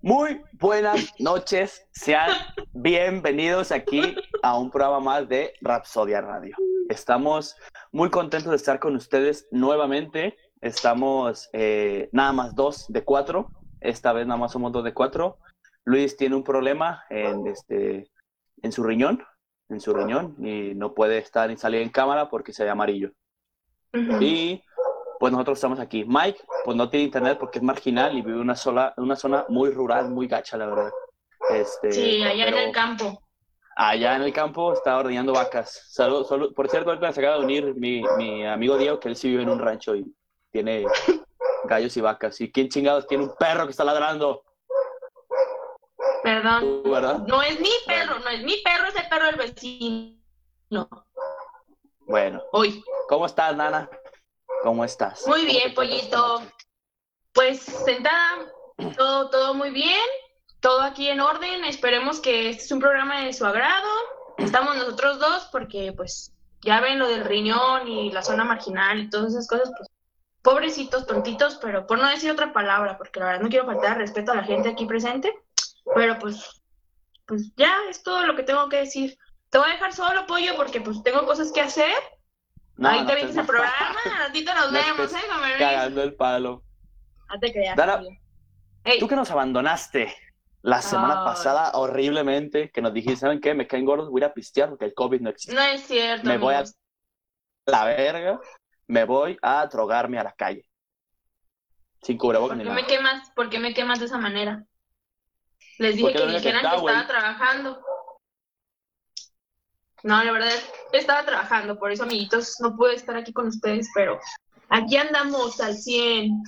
Muy buenas noches, sean bienvenidos aquí a un programa más de Rapsodia Radio. Estamos muy contentos de estar con ustedes nuevamente. Estamos eh, nada más dos de cuatro. Esta vez nada más somos dos de cuatro. Luis tiene un problema en, este, en su riñón, en su riñón, y no puede estar ni salir en cámara porque se ve amarillo. Y pues nosotros estamos aquí. Mike, pues no tiene internet porque es marginal y vive en una, sola, una zona muy rural, muy gacha, la verdad. Este, sí, allá en el campo. Allá en el campo está ordeñando vacas. Salud, salud. Por cierto, ahorita se acaba de unir mi, mi amigo Diego, que él sí vive en un rancho y tiene gallos y vacas. ¿Y quién chingados tiene un perro que está ladrando? Perdón. No es mi perro, no es mi perro, es el perro del vecino. Bueno. Hoy. ¿Cómo estás, Nana? ¿Cómo estás? Muy bien, pollito. Pues sentada, todo, todo muy bien, todo aquí en orden. Esperemos que este es un programa de su agrado. Estamos nosotros dos porque pues ya ven lo del riñón y la zona marginal y todas esas cosas, pues pobrecitos, tontitos, pero por no decir otra palabra, porque la verdad no quiero faltar respeto a la gente aquí presente, pero pues, pues ya es todo lo que tengo que decir. Te voy a dejar solo, pollo, porque pues tengo cosas que hacer Ahí te vienes el programa, a ratito nos vemos, ¿eh? Cagando el palo. No te creas. tú que nos abandonaste la semana pasada horriblemente, que nos dijiste, ¿saben qué? Me caen gordos, voy a pistear porque el COVID no existe. No es cierto. Me voy a la verga, me voy a drogarme a la calle. Sin cubrebocas ni nada. Me quemas, ¿Por qué me quemas de esa manera? Les dije que dijeran que, que estaba trabajando. No, la verdad, estaba trabajando, por eso, amiguitos, no pude estar aquí con ustedes, pero aquí andamos al 100.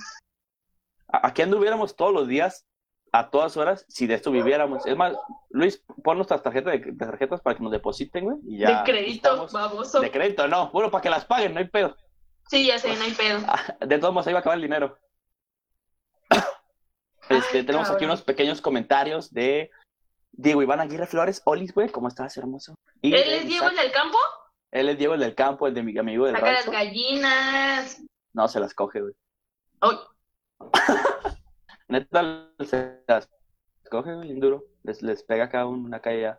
Aquí anduviéramos todos los días, a todas horas, si de esto viviéramos. Es más, Luis, pon nuestras tarjetas de, tarjetas para que nos depositen, güey, y ya. De crédito, baboso. De crédito, no. Bueno, para que las paguen, no hay pedo. Sí, ya sé, no hay pedo. Ah, de todos modos, ahí va a acabar el dinero. Este, tenemos aquí unos pequeños comentarios de Diego Iván Aguirre Flores, Olis, güey, ¿cómo estás, hermoso? ¿Él es Diego el del campo? Él es Diego el del campo, el de mi amigo del Saca las gallinas. No, se las coge, güey. ¡Ay! Neta, se las coge, güey, duro. Les, les pega acá una calle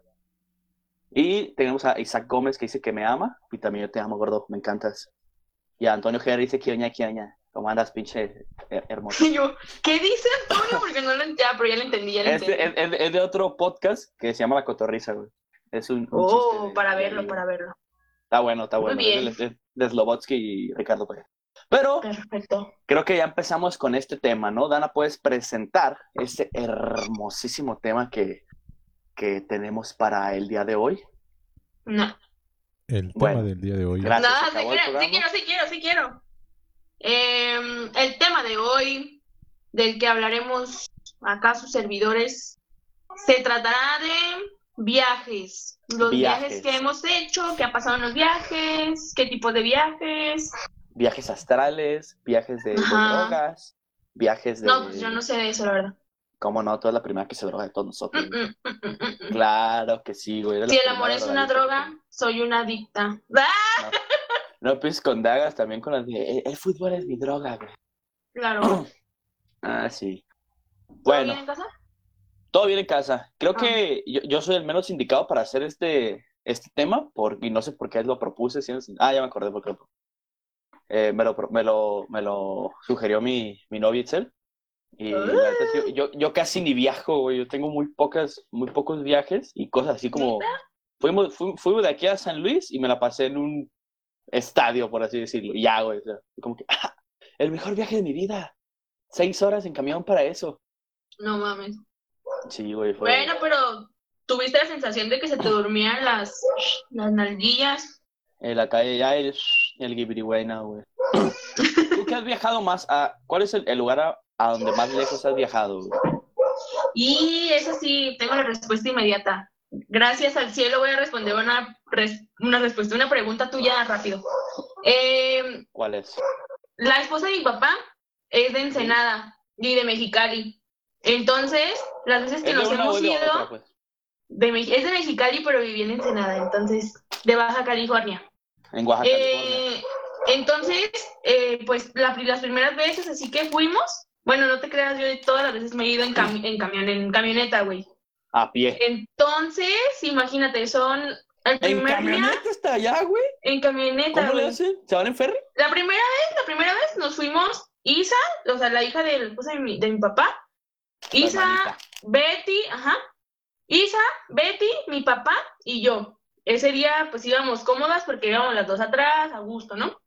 Y tenemos a Isaac Gómez que dice que me ama. Y también yo te amo, gordo, me encantas. Y a Antonio Gerri dice que oña, que oña. ¿Cómo andas, pinche hermoso? yo, ¿qué dice Antonio? Porque no lo entendía, pero ya lo entendí, ya lo es, entendí. Es, es, de otro podcast que se llama La Cotorrisa, güey. Es un, Oh, para verlo, para verlo. Está bueno, está bueno. Muy bien. Es, de Slobotsky y Ricardo Pérez. Pero Perfecto. creo que ya empezamos con este tema, ¿no? Dana, ¿puedes presentar este hermosísimo tema que, que tenemos para el día de hoy? No. El tema del día de hoy. Gracias, no, sí quiero, sí quiero, sí quiero, Em, el tema de hoy, del que hablaremos acá sus servidores, se tratará de viajes. Los viajes. que hemos hecho, qué ha pasado en los viajes, qué tipo de viajes. Viajes astrales, viajes de, drogas, viajes de... No, pues yo no sé de eso, la verdad. ¿Cómo no? Tú eres la primera que se droga de todos nosotros. Mm, mm, mm, claro que sí, güey. Si el amor es una droga, soy una adicta. ¡Ah! No, pues con dagas también con las de, el, fútbol es mi droga, güey. Claro. ah, sí. ¿Todo bueno. bien en casa? Todo bien en casa. Creo ah. que yo, soy el menos indicado para hacer este, este tema, y no sé por qué lo propuse. ah, ya me acordé por qué lo eh, me, lo, me, lo, me lo sugirió mi, mi novia Itzel. Y ah. yo, yo, casi ni viajo, güey. Yo tengo muy pocas, muy pocos viajes y cosas así como. Fuimos, fuimos de aquí a San Luis y me la pasé en un estadio, por así decirlo. Y ya, güey. como que, ah, el mejor viaje de mi vida. Seis horas en camión para eso. No mames. Sí, güey. Fue... Bueno, pero tuviste la sensación de que se te dormían las, las nalguillas. En la calle ya el, el güey. ¿Tú qué has viajado más a... ¿Cuál es el, lugar a, a, donde más lejos has viajado? Y eso sí, tengo la respuesta inmediata gracias al cielo voy a responder una, una respuesta, una pregunta tuya rápido. Eh, ¿Cuál es? La esposa de mi papá es de Ensenada y de Mexicali. Entonces, las veces que nos hemos ido, pues? es de Mexicali, pero viví en Ensenada, entonces, de Baja California. En Oaxaca. Eh, entonces, eh, pues las primeras veces así que fuimos, Bueno, no te creas, yo todas las veces me he ido en, en, camión, en camioneta, güey. A pie. Entonces, imagínate, son el ¿En camioneta está allá, güey? En camioneta, ¿Cómo le hacen? ¿Se van en ferry? La primera vez, la primera vez nos fuimos Isa, o sea, la hija de, de, mi, de mi papá, Isa, Betty, ajá, Isa, Betty, mi papá y yo. Ese día, pues íbamos cómodas porque íbamos las dos atrás, a gusto, ¿no?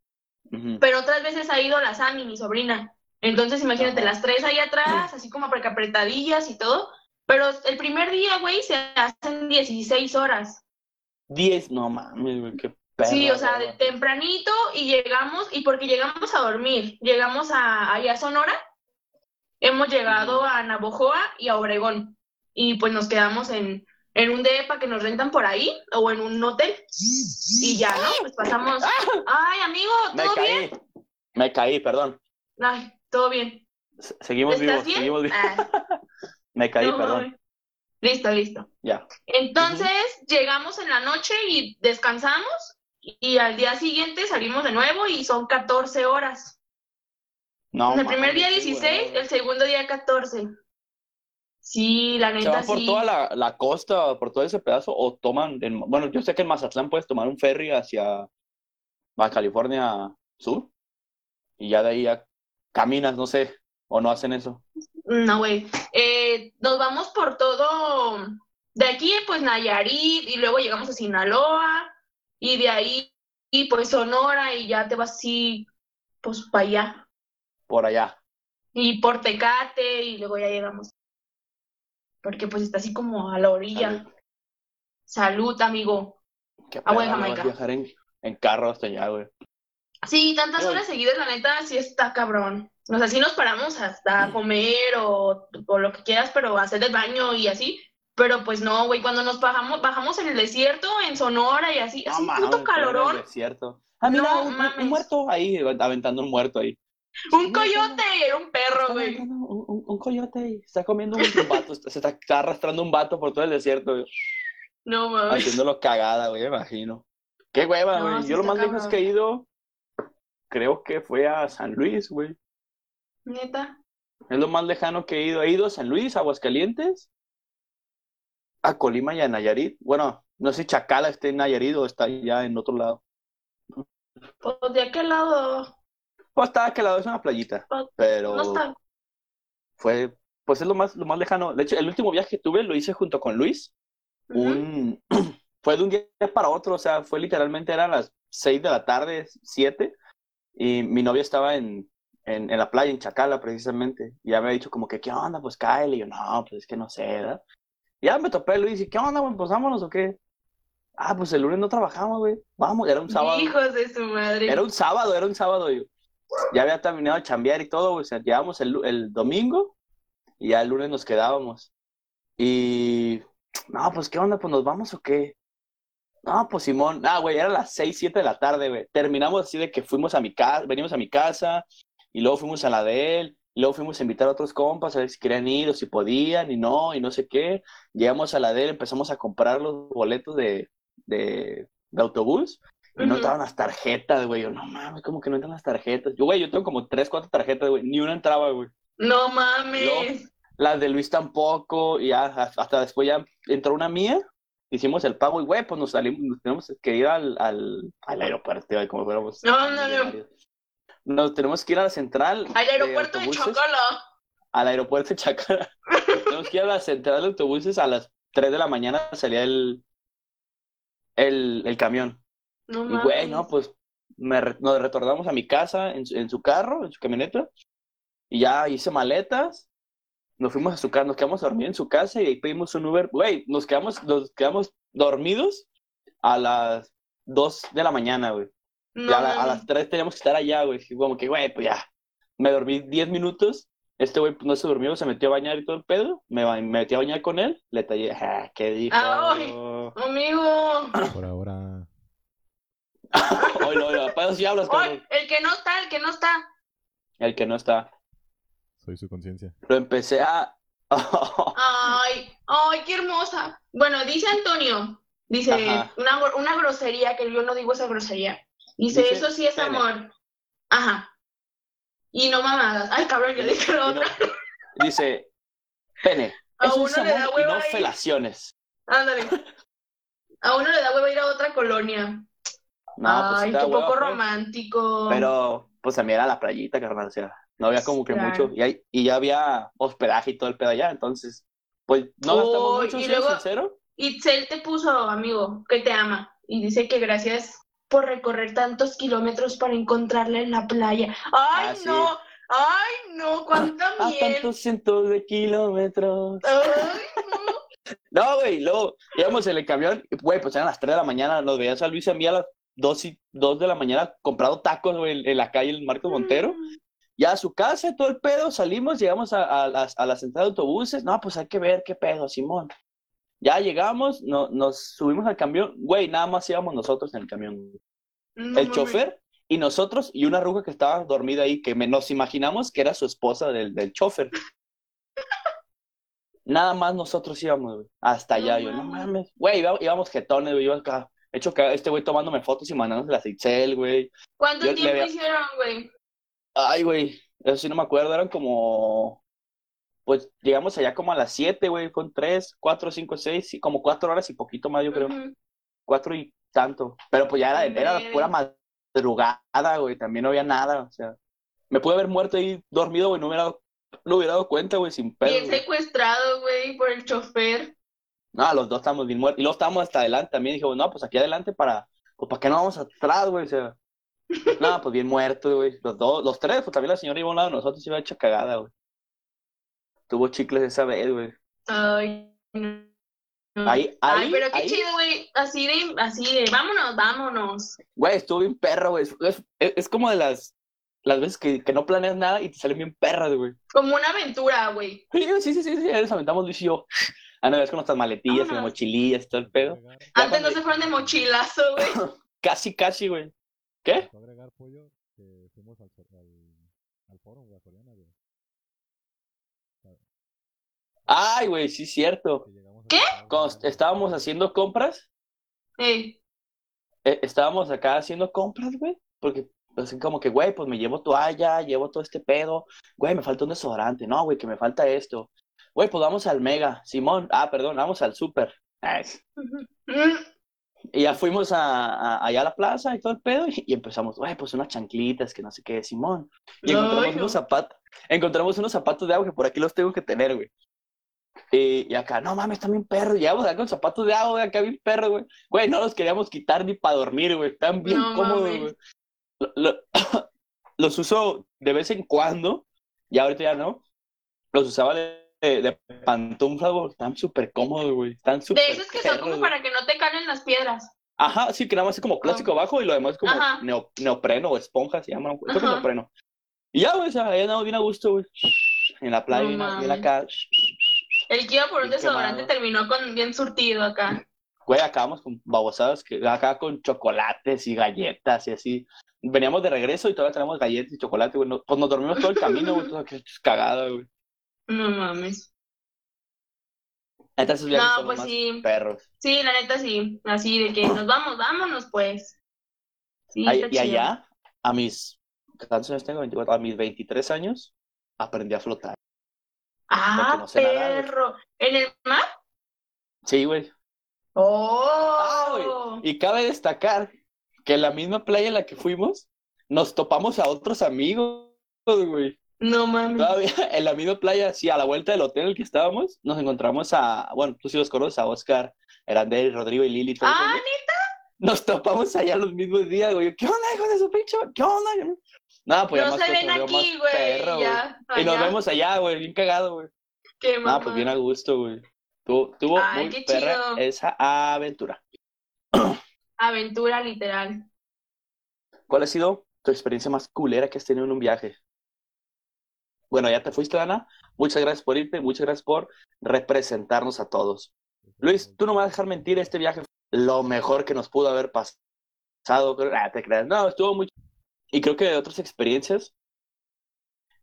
Pero otras veces ha ido la Sami, mi sobrina. Entonces, imagínate, las tres ahí atrás, así como apretadillas y todo. Pero el primer día, güey, se hacen 16 horas. 10, no mames, güey, qué Sí, o sea, de tempranito y llegamos, y porque llegamos a dormir, llegamos a, a Sonora, hemos llegado a Navojoa y a Obregón, y pues nos quedamos en, en un DEPA que nos rentan por ahí, o en un hotel, y ya, ¿no? Pues pasamos, ay, amigo, ¿todo Me bien? Caí. Me caí, perdón. Ay, todo bien. seguimos vivos, seguimos vivos. Ah. Me caí, perdón. Listo, listo. Ya. Entonces, llegamos en la noche y descansamos y al día siguiente salimos de nuevo y son 14 horas. No, el primer día 16, el segundo día 14. Sí, la neta ¿Se van por toda la, costa, por todo ese pedazo o toman, bueno, yo sé que en Mazatlán puedes tomar un ferry hacia a California Sur y ya de ahí ya caminas, no sé, o no hacen eso. No, güey. Eh, nos vamos por todo, de aquí pues Nayarit y luego llegamos a Sinaloa y de ahí, y pues Sonora, y ya te vas así, pues para allá. Por allá. Y por Tecate, y luego ya llegamos. Porque pues está así como a la orilla. Salud, amigo. Qué Agua de Jamaica. viajar en, en carro hasta allá, güey. Sí, tantas horas seguidas, la neta, sí está cabrón. O sea, sí nos paramos hasta comer o, o lo que quieras, pero hacer el baño y así. Pero pues no, güey, cuando nos bajamos, bajamos en el desierto, en Sonora y así, es un puto calorón. desierto. Ah, mira, un, muerto ahí, aventando un muerto ahí. Un coyote, era un perro, güey. Un, un, coyote, está comiendo un, vato, se está, arrastrando un vato por todo el desierto, güey. No mames. Haciéndolo cagada, güey, imagino. Qué hueva, güey. Yo lo más lejos que he ido, creo que fue a San Luis, güey. Neta. Es lo más lejano que he ido. He ido a San Luis, Aguascalientes, a Colima y a Nayarit. Bueno, no sé si Chacala está en Nayarit o está ya en otro lado. Pues, ¿De aquel lado? Pues está de aquel lado, es una playita. Pues, pero. No está. Fue. Pues es lo más, lo más lejano. De hecho, el último viaje que tuve lo hice junto con Luis. Un. fue de un día para otro, o sea, fue literalmente, eran las seis de la tarde, siete, y mi novia estaba en, en, en, la playa, en Chacala, precisamente, y ya me ha dicho como que, ¿qué onda? Pues cae, y yo, no, pues es que no sé, ¿verdad? Ya me topé Luis y ¿qué onda, güey? Pues vámonos o qué. Ah, pues el lunes no trabajamos, güey. Vamos, era un sábado. Hijos de su madre. Era un sábado, era un sábado. Yo. Ya había terminado de chambear y todo, güey. O sea, llegamos el, el domingo y ya el lunes nos quedábamos. Y. No, pues qué onda, pues nos vamos o qué. No, pues Simón. Ah, güey, era las 6, 7 de la tarde, güey. Terminamos así de que fuimos a mi casa, venimos a mi casa y luego fuimos a la de él luego fuimos a invitar a otros compas a ver si querían ir o si podían y no, y no sé qué. Llegamos a la de empezamos a comprar los boletos de, de, autobús y no entraban las tarjetas, güey. Yo, no mames, como que no entran las tarjetas. Yo, güey, yo tengo como tres, cuatro tarjetas, güey. Ni una entraba, güey. No mames. las de Luis tampoco. Y ya, hasta después ya entró una mía. Hicimos el pago y, güey, pues nos salimos, nos tenemos que ir al, al, al aeropuerto, como fuéramos. No, no, no nos tenemos que ir a la central. Al aeropuerto de, Chacala. Al aeropuerto de Chacala. tenemos que ir a la central de autobuses a las 3 de la mañana salía el, el, el camión. No y güey, no, pues nos retornamos a mi casa en, en, su carro, en su camioneta. Y ya hice maletas. Nos fuimos a su casa, nos quedamos a dormir en su casa y ahí pedimos un Uber. Güey, nos quedamos, nos quedamos dormidos a las 2 de la mañana, güey ya a, las 3 teníamos que estar allá, güey. Como que, güey, pues ya. Me dormí 10 minutos. Este güey pues, no se durmió, se metió a bañar y todo el pedo. Me, me metí a bañar con él. Le tallé, ah, ¿qué dijo? ¡Ay, amigo! Por ahora. Oye, no, no, sí hablas, Oye, el que no está, el que no está. El que no está. Soy su conciencia. Lo empecé a. ay, ay, qué hermosa. Bueno, dice Antonio, dice una, una grosería que yo no digo esa grosería. Dice, eso sí es amor. Ajá. Y no mamadas. Ay, cabrón, yo dije la no- otra. dice, pene. A Eso uno es le da amor y hueva no ahí. felaciones. Ándale. A uno le da huevo ir a otra colonia. No, pues Ay, está qué hueva, poco pues. romántico. Pero, pues también era la playita, carnal, o sea, no había como que Claro. mucho. Y, hay- y ya había hospedaje y todo el pedo allá, entonces, pues no gastamos Uy, mucho, y luego- sincero. Itzel te puso, amigo, que te ama. Y dice que gracias por recorrer tantos kilómetros para encontrarla en la playa. ¡Ay, Ah, sí. no! ¡Ay, no! ¡Cuánta A miel! tantos cientos de kilómetros. ¡Ay, no! No, güey, luego íbamos en el camión, güey, pues eran las 3 de la mañana, nos veías a Luis y a mí a las 2, y, 2 de la mañana comprado tacos, güey, en, la calle, en Marcos Montero. Ya a su casa, todo el pedo, salimos, llegamos a, a, a la central de autobuses. No, pues hay que ver qué pedo, Simón. Ya llegamos, no, nos subimos al camión. Güey, nada más íbamos nosotros en el camión. No el chofer y nosotros y una ruca que estaba dormida ahí, que me- nos imaginamos que era su esposa del, del chofer. Nada más nosotros íbamos, güey. Hasta allá, No yo, no mames. Güey, iba- íbamos jetones, güey. Iba acá. De hecho, que este güey tomándome fotos y mandándoselas a Itzel, güey. ¿Cuánto Yo tiempo hicieron, güey? Ay, güey, eso sí no me acuerdo, eran como, pues llegamos allá como a las 7, güey, con 3, 4, 5, 6, sí, como 4 horas y poquito más, yo creo. 4 y tanto, pero pues ya era, era pura madrugada, güey, también no había nada, o sea, me pude haber muerto ahí dormido, güey, no hubiera no hubiera dado cuenta, güey, sin pedo, Bien secuestrado, güey, por el chofer. No, los dos estábamos bien muertos, y luego estábamos hasta adelante también, dije, no, pues aquí adelante para, pues para qué no vamos atrás, güey, o sea, no, pues bien muertos, güey, los dos, los tres, pues también la señora iba a un lado de nosotros, se iba hecha cagada, güey. Tuvo chicles esa vez, güey. Ay, no. Ahí, Ay, ahí, pero qué ahí, chido, güey. Así de, así de, vámonos, vámonos. güey, estuvo bien perro, güey. Es, es- es como de las, las veces que, que no planeas nada y te salen bien perras, güey. Como una aventura, güey. Sí, sí, sí, sí, sí, ya nos aventamos Luis y yo. Ah, no, es con nuestras maletillas y Vámonos. mochilillas y todo el pedo. Antes cuando- no se fueron de mochilazo, güey. Casi, casi, güey. ¿Qué? Agregar pollo que fuimos al, al, al foro, güey, a Soriana, güey. Ay, güey, sí, cierto. ¿Qué? Cuando estábamos haciendo compras, Ey, eh, estábamos acá haciendo compras, güey. Porque, así como que, güey, pues me llevo toalla, llevo todo este pedo. Güey, me falta un desodorante. No, güey, que me falta esto. Güey, pues vamos al Mega. Simón, ah, perdón, vamos al Super. Mm, Y ya fuimos a, a- allá a la plaza y todo el pedo y, y empezamos, güey, pues unas chanclitas, que no sé qué, Simón. Y Ay, encontramos no. unos zapatos, encontramos unos zapatos de agua que por aquí los tengo que tener, güey. Y, y acá, no mames, están bien perros. Llegamos acá con zapatos de agua, güey, acá bien perros, güey. Güey, no los queríamos quitar ni para dormir, güey. Están bien No cómodos, mames. güey. Lo- lo- los uso de vez en cuando, ya ahorita ya no. Los usaba de, de, de pantufla, güey. Están súper cómodos, güey. Están súper De esos que son como güey. para que no te calen las piedras. Ajá, sí, que nada más es como plástico abajo y lo demás es como neo- neopreno o esponja, se llama, creo que Ajá. neopreno. Y ya, güey, o sea, ahí andamos bien a gusto, güey. En la playa, No bien, acá. El que iba por un desodorante quemado. terminó con bien surtido acá. Güey, acabamos con babosadas, que acá con chocolates y galletas y así. Veníamos de regreso y todavía tenemos galletas y chocolate, güey. No- pues nos dormimos todo el camino, güey, todo cagada, güey. No mames. Viajes No, son pues más sí. perros. Sí, la neta sí. Así de que nos vamos, vámonos, pues. Sí, Ay, está y chido. allá, a mis, ¿cuántos años tengo? 24, a mis 23 años, aprendí a flotar. Ah, no perro. ¿En el mar? Sí, güey. ¡Oh! Y cabe destacar que en la misma playa en la que fuimos, nos topamos a otros amigos, güey. No mames. Todavía en la misma playa, sí, a la vuelta del hotel en el que estábamos, nos encontramos a, bueno, tú sí los conoces, a Oscar, Erandel, Rodrigo y Lili. todos Ah, ellos. Nos topamos allá los mismos días, güey. ¿Qué onda, hijo de su pinche? ¿Qué onda? Nada, pues ya no se ven aquí, güey. perro, güey. Ya, Y nos vemos allá, güey, bien cagado, güey. Qué Nada, pues mamá. bien a gusto, güey. Tuvo, tuvo Ay, muy qué perra chido. esa aventura. Aventura literal. ¿Cuál ha sido tu experiencia más culera que has tenido en un viaje? Bueno, ya te fuiste, Ana. Muchas gracias por irte, muchas gracias por representarnos a todos. Luis, tú no me vas a dejar mentir, este viaje fue lo mejor que nos pudo haber pasado. Ah, te creas. No, estuvo muy... Y creo que de otras experiencias,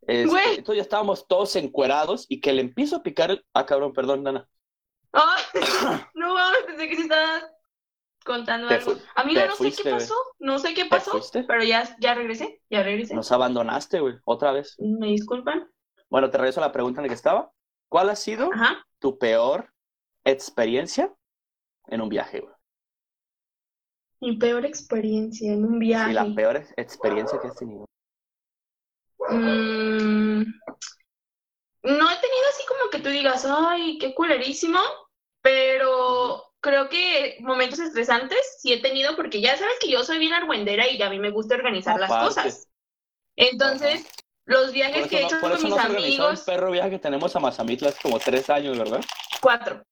este, Güey. entonces ya estábamos todos encuerados y que le empiezo a picar... el- Ah, cabrón, perdón, Ana. Ay, no mames, pensé que sí estabas contando Te algo. Amiga, no sé qué pasó, no sé qué ¿Te pasó, pero ya, ya regresé, ya regresé. Nos abandonaste, güey, otra vez. Me disculpan. Bueno, te regreso a la pregunta en la que estaba. ¿Cuál ha sido Ajá. tu peor experiencia en un viaje, güey? Mi peor experiencia en un Sí, viaje. la peor ex- experiencia que has tenido. Mm, no he tenido así como que tú digas, ay, qué culerísimo, pero creo que momentos estresantes sí he tenido porque ya sabes que yo soy bien argüendera y a mí me gusta organizar las cosas. Entonces, los viajes que he hecho no, con mis no organizado el amigos, perro viaje que tenemos a Mazamitla hace como tres años, ¿verdad? cuatro.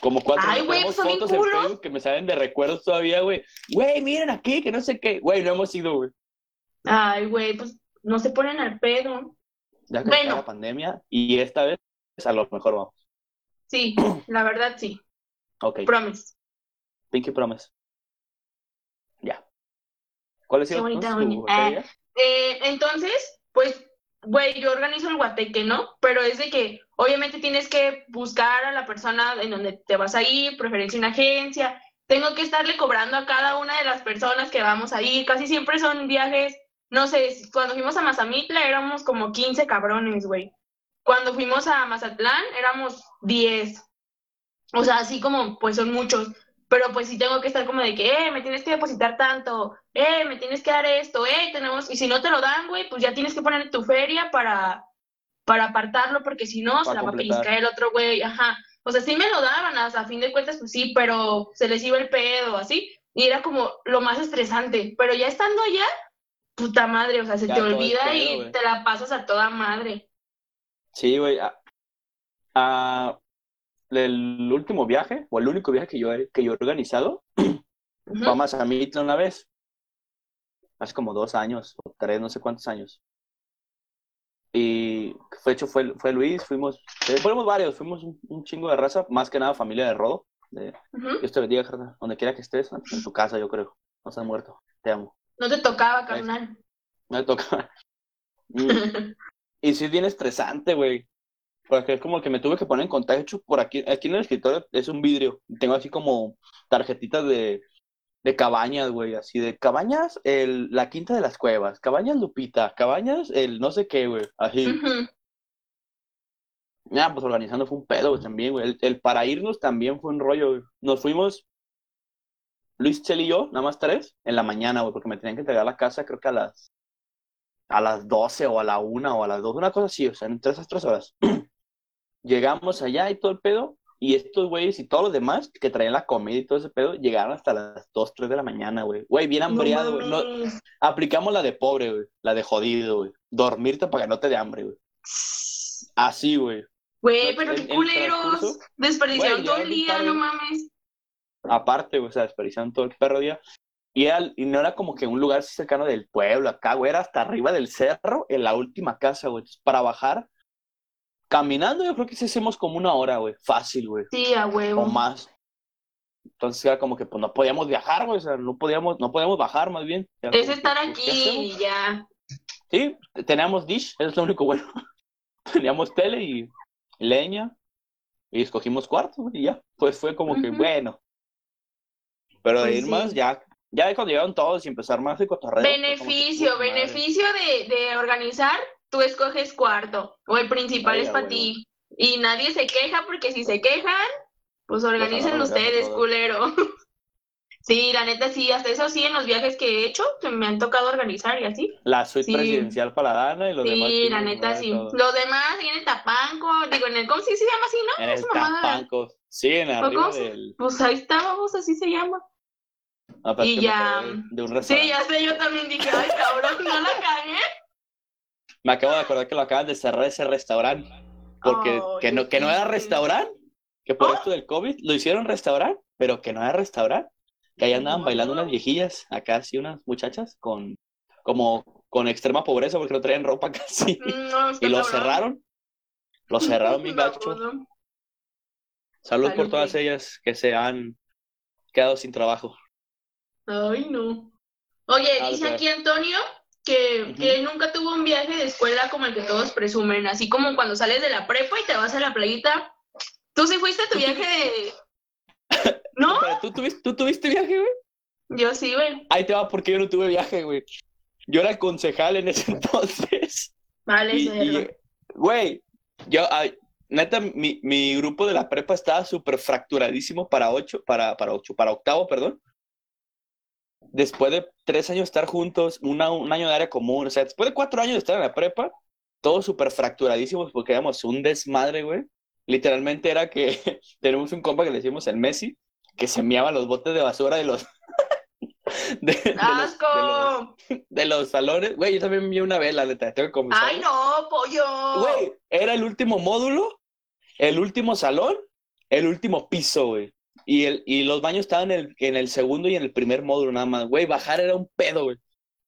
Como cuatro Ay, güey, pues, fotos en. Facebook que me salen de recuerdos todavía, güey. Güey, miren aquí, que no sé qué. Güey, no hemos ido, güey. Ay, güey, pues no se ponen al pedo. Ya que Bueno. la pandemia y esta vez a lo mejor vamos. Sí, la verdad sí, Ok, promise. Pinky Promise. Ya. ¿Cuál es Qué bonita tu uña. feria? Eh, entonces, pues, güey, yo organizo el guateque, ¿no? Pero es de que obviamente tienes que buscar a la persona en donde te vas a ir, preferencia una agencia. Tengo que estarle cobrando a cada una de las personas que vamos a ir. Casi siempre son viajes, no sé, cuando fuimos a Mazamitla éramos como 15 cabrones, güey. Cuando fuimos a Mazatlán éramos 10. O sea, así como, pues son muchos. Pero pues sí tengo que estar como de que, eh, me tienes que depositar tanto, eh, me tienes que dar esto, eh, tenemos, y si no te lo dan, güey, pues ya tienes que poner tu feria para, para apartarlo, porque si no, se la va a pellizcar el otro güey, ajá. O sea, sí me lo daban, hasta a fin de cuentas, pues sí, pero se les iba el pedo, así, y era como lo más estresante, pero ya estando allá, puta madre, o sea, se Ya te olvida pedo, y te la pasas a toda madre. Sí, güey. ah, el último viaje, o el único viaje que yo he, que yo he organizado, Ujú. fue a Mazamitla una vez. Hace como dos años, o tres, no sé cuántos años. Y de hecho fue, fue Luis, fuimos, eh, fuimos varios, fuimos un, un chingo de raza, más que nada familia de Rodo. De, Ujú. Dios te bendiga, carnal, donde quiera que estés, en tu casa, yo creo. No estás muerto, te amo. No te tocaba, carnal. Me toca. Mm, Y sí es bien estresante, güey. Porque es como que me tuve que poner en contacto por aquí. Aquí en el escritorio es un vidrio. Tengo así como tarjetitas de, de cabañas, güey. Así de cabañas, el, la quinta de las cuevas. Cabañas Lupita. Cabañas, el no sé qué, güey. Así. Ujú. Ya, pues organizando fue un pedo, güey, también, güey. El, el para irnos también fue un rollo, güey. Nos fuimos, Luis, Chel y yo, nada más tres, en la mañana, güey, porque me tenían que entregar la casa, creo que a las, a las 12 o a la 1 o a las 2, una cosa así, o sea, entre esas tres horas. Llegamos allá y todo el pedo, y estos güeyes y todos los demás que traían la comida y todo ese pedo, llegaron hasta las 2, 3 de la mañana, güey. Güey, bien hambriado, güey. No- aplicamos la de pobre, güey, la de jodido, güey. Dormirte para que no te dé hambre, güey. Así, güey. Güey, pero qué culeros. Desperdiciaron todo el día, no mames. aparte, güey, o sea, desperdiciaron todo el perro día. Y, era- y no era como que un lugar cercano del pueblo, acá, güey, era hasta arriba del cerro, en la última casa, güey. Entonces, para bajar, caminando, yo creo que sí hacemos como una hora, güey, fácil, güey, Sí, a o huevo. más. Entonces era como que pues no podíamos viajar, güey, o sea, no podíamos, no podíamos bajar más bien. Era Es que, estar pues, ¿qué aquí y ya. Sí, teníamos dish, eso es lo único bueno. Teníamos tele y leña y escogimos cuarto güey, y ya. Pues fue como que bueno. Pero de Pues ir sí. más, ya, ya cuando llegaron todos y empezar más de cotorreo. que, Beneficio, beneficio de, de organizar, tú escoges cuarto. O el principal Ay, es para ti. Y nadie se queja porque si se quejan, pues organicen ustedes, culero. Sí, la neta sí, hasta eso sí, en los viajes que he hecho, que me han tocado organizar y así. La suite Sí. presidencial para Dana y los demás. Sí, la neta sí. todo. Los demás, ahí en el Tapanco, digo, en el, ¿cómo sí se llama así, no? En el. Tapanco. Sí, en arriba ¿Cómo se- del. Pues ahí estábamos, así se llama. Ah, y ya- De un Sí, ya sé, yo también dije, ay, cabrón, no la cagué. Me acabo de acordar que lo acaban de cerrar ese restaurante. Porque Ay, que, no, que no era restaurante. Que por ¿Oh? esto del COVID lo hicieron restaurante, pero que no era restaurante. Que ahí andaban bailando unas viejillas, acá así unas muchachas con como con extrema pobreza porque no traían ropa casi. No, está Y lo cerraron. Lo cerraron bien gacho. Salud por todas ellas que se han quedado sin trabajo. Ay, no. Oye, Ah, dice aquí Antonio que, nunca tuvo un viaje de escuela como el que todos presumen, así como cuando sales de la prepa y te vas a la playita. ¿Tú sí fuiste a tu viaje de...? ¿No? Tú ¿tú tuviste, ¿tú tuviste viaje, güey? Yo sí, güey. Ahí te va porque yo no tuve viaje, güey. Yo era concejal en ese entonces. Vale, Y, cerdo. y, güey, yo, ay, neta, mi, mi grupo de la prepa estaba súper fracturadísimo para ocho, para, para ocho, para octavo, perdón. Después de tres años de estar juntos, una, un año de área común, o sea, después de cuatro años de estar en la prepa, todos súper fracturadísimos porque éramos un desmadre, güey. Literalmente era que tenemos un compa que le decimos el Messi, que se meaba los botes de basura de los... de, de los- de los, ¡Asco! de los salones. Güey, yo también me envié una vez, la neta, tengo que confesar. ¡Ay, no, pollo! Güey, era el último módulo, el último salón, el último piso, güey. Y, el, y los baños estaban en el, en el segundo y en el primer módulo nada más. Güey, bajar era un pedo, güey.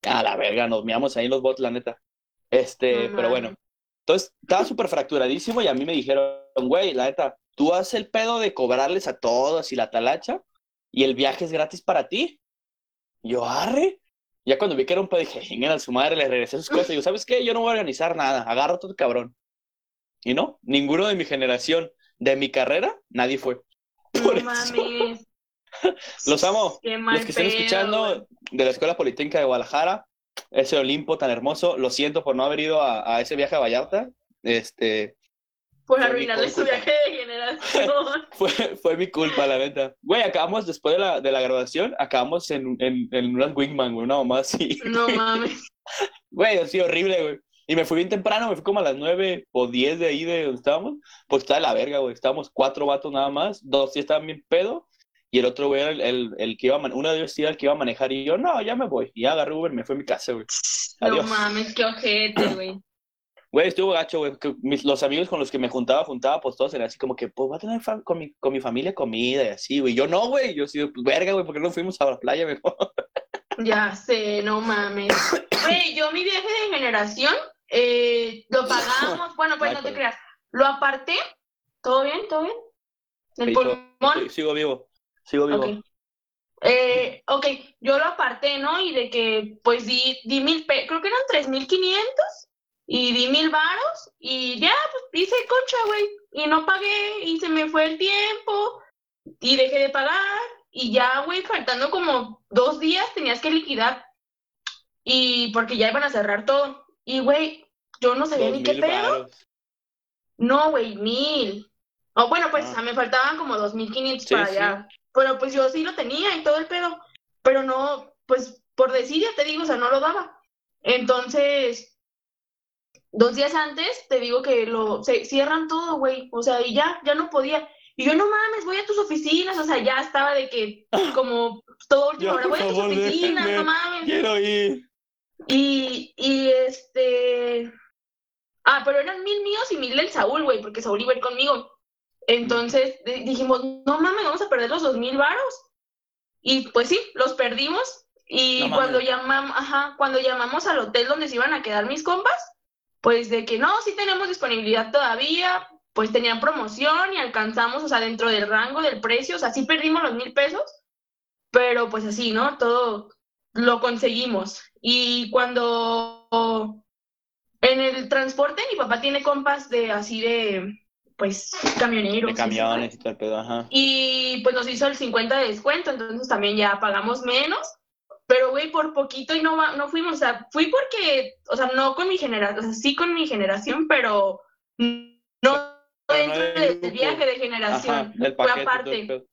A la verga, nos meamos ahí en los bots, la neta. Este, No pero bueno. Entonces, estaba súper fracturadísimo y a mí me dijeron, güey, la neta, tú haces el pedo de cobrarles a todos y la talacha y el viaje es gratis para ti. Y Yo, arre. Ya cuando vi que era un pedo, dije, a su madre, le regresé sus cosas. Y yo, ¿sabes qué? Yo no voy a organizar nada. Agarra todo cabrón. Y no, ninguno de mi generación, de mi carrera, nadie fue. Por No eso, mames. los amo. Qué mal Los que estén pedo, escuchando de la Escuela Politécnica de Guadalajara, ese Olimpo tan hermoso, lo siento por no haber ido a, a ese viaje a Vallarta. Este, Por arruinarle su viaje de generación. fue, fue mi culpa, la neta. Güey, acabamos después de la, de la graduación, acabamos en, en, en unas Wingman, güey, una mamá así. No mames. Güey, así horrible, güey. Y me fui bien temprano, me fui como a las nueve o diez de ahí de donde estábamos. Pues estaba de la verga, güey. Estábamos cuatro vatos nada más. Dos sí estaban bien pedo. Y el otro, güey, era el, el, el que iba a man- uno de ellos sí era el que iba a manejar. Y yo, no, ya me voy. Y ya agarré Uber, me fui a mi casa, güey. No mames, qué ojete, güey. Güey, estuvo gacho, güey. los amigos con los que me juntaba, juntaba, pues todos eran así como que, pues voy a tener con, mi, con mi familia comida y así, güey. Yo no, güey. Yo sí, pues verga, güey, ¿por qué no fuimos a la playa mejor? Ya sé, no mames. Güey, yo mi viaje de generación eh, lo pagamos. Bueno, pues no te creas. Lo aparté. ¿Todo bien? ¿Todo bien? El pulmón. Sigo vivo. Sigo vivo. Ok. Eh, ok, yo lo aparté, ¿no? Y de que, pues di, di mil, pe- creo que eran tres mil quinientos y di mil varos y ya, pues hice concha, güey. Y no pagué y se me fue el tiempo y dejé de pagar y ya, güey, faltando como dos días tenías que liquidar y porque ya iban a cerrar todo. Y, güey, yo no sabía ni qué pedo. varos. No, güey, mil. O bueno, pues Ah. o sea, me faltaban como dos mil quinientos Sí, para sí. allá. Pero pues yo sí lo tenía y todo el pedo. Pero no, pues por decir, ya te digo, o sea, no lo daba. Entonces, dos días antes te digo que lo se cierran todo, güey. O sea, y ya, ya no podía. Y yo, no mames, voy a tus oficinas. O sea, ya estaba de que, como todo último hora, voy a tus favor, oficinas, déjenme. no mames. Quiero ir. Y, y este. Ah, pero eran mil míos y mil del Saúl, güey, porque Saúl iba a ir conmigo. Entonces di- dijimos, no mames, vamos a perder los dos mil varos. Y pues sí, los perdimos. Y No cuando llamamos, ajá, cuando llamamos al hotel donde se iban a quedar mis compas, pues de que no, sí tenemos disponibilidad todavía, pues tenían promoción y alcanzamos, o sea, dentro del rango del precio, o sea, sí perdimos los mil pesos, pero pues así, ¿no? Todo lo conseguimos. Y cuando en el transporte, mi papá tiene compas de así de, pues, camioneros. De camiones y todo el pedo, ajá. y pues nos hizo el 50 de descuento, entonces también ya pagamos menos. Pero, güey, por poquito y no, no fuimos. O sea, fui porque, o sea, no con mi generación, o sea, sí con mi generación, pero no Pero dentro del del viaje de Ajá, generación. del fue paquete. el aparte.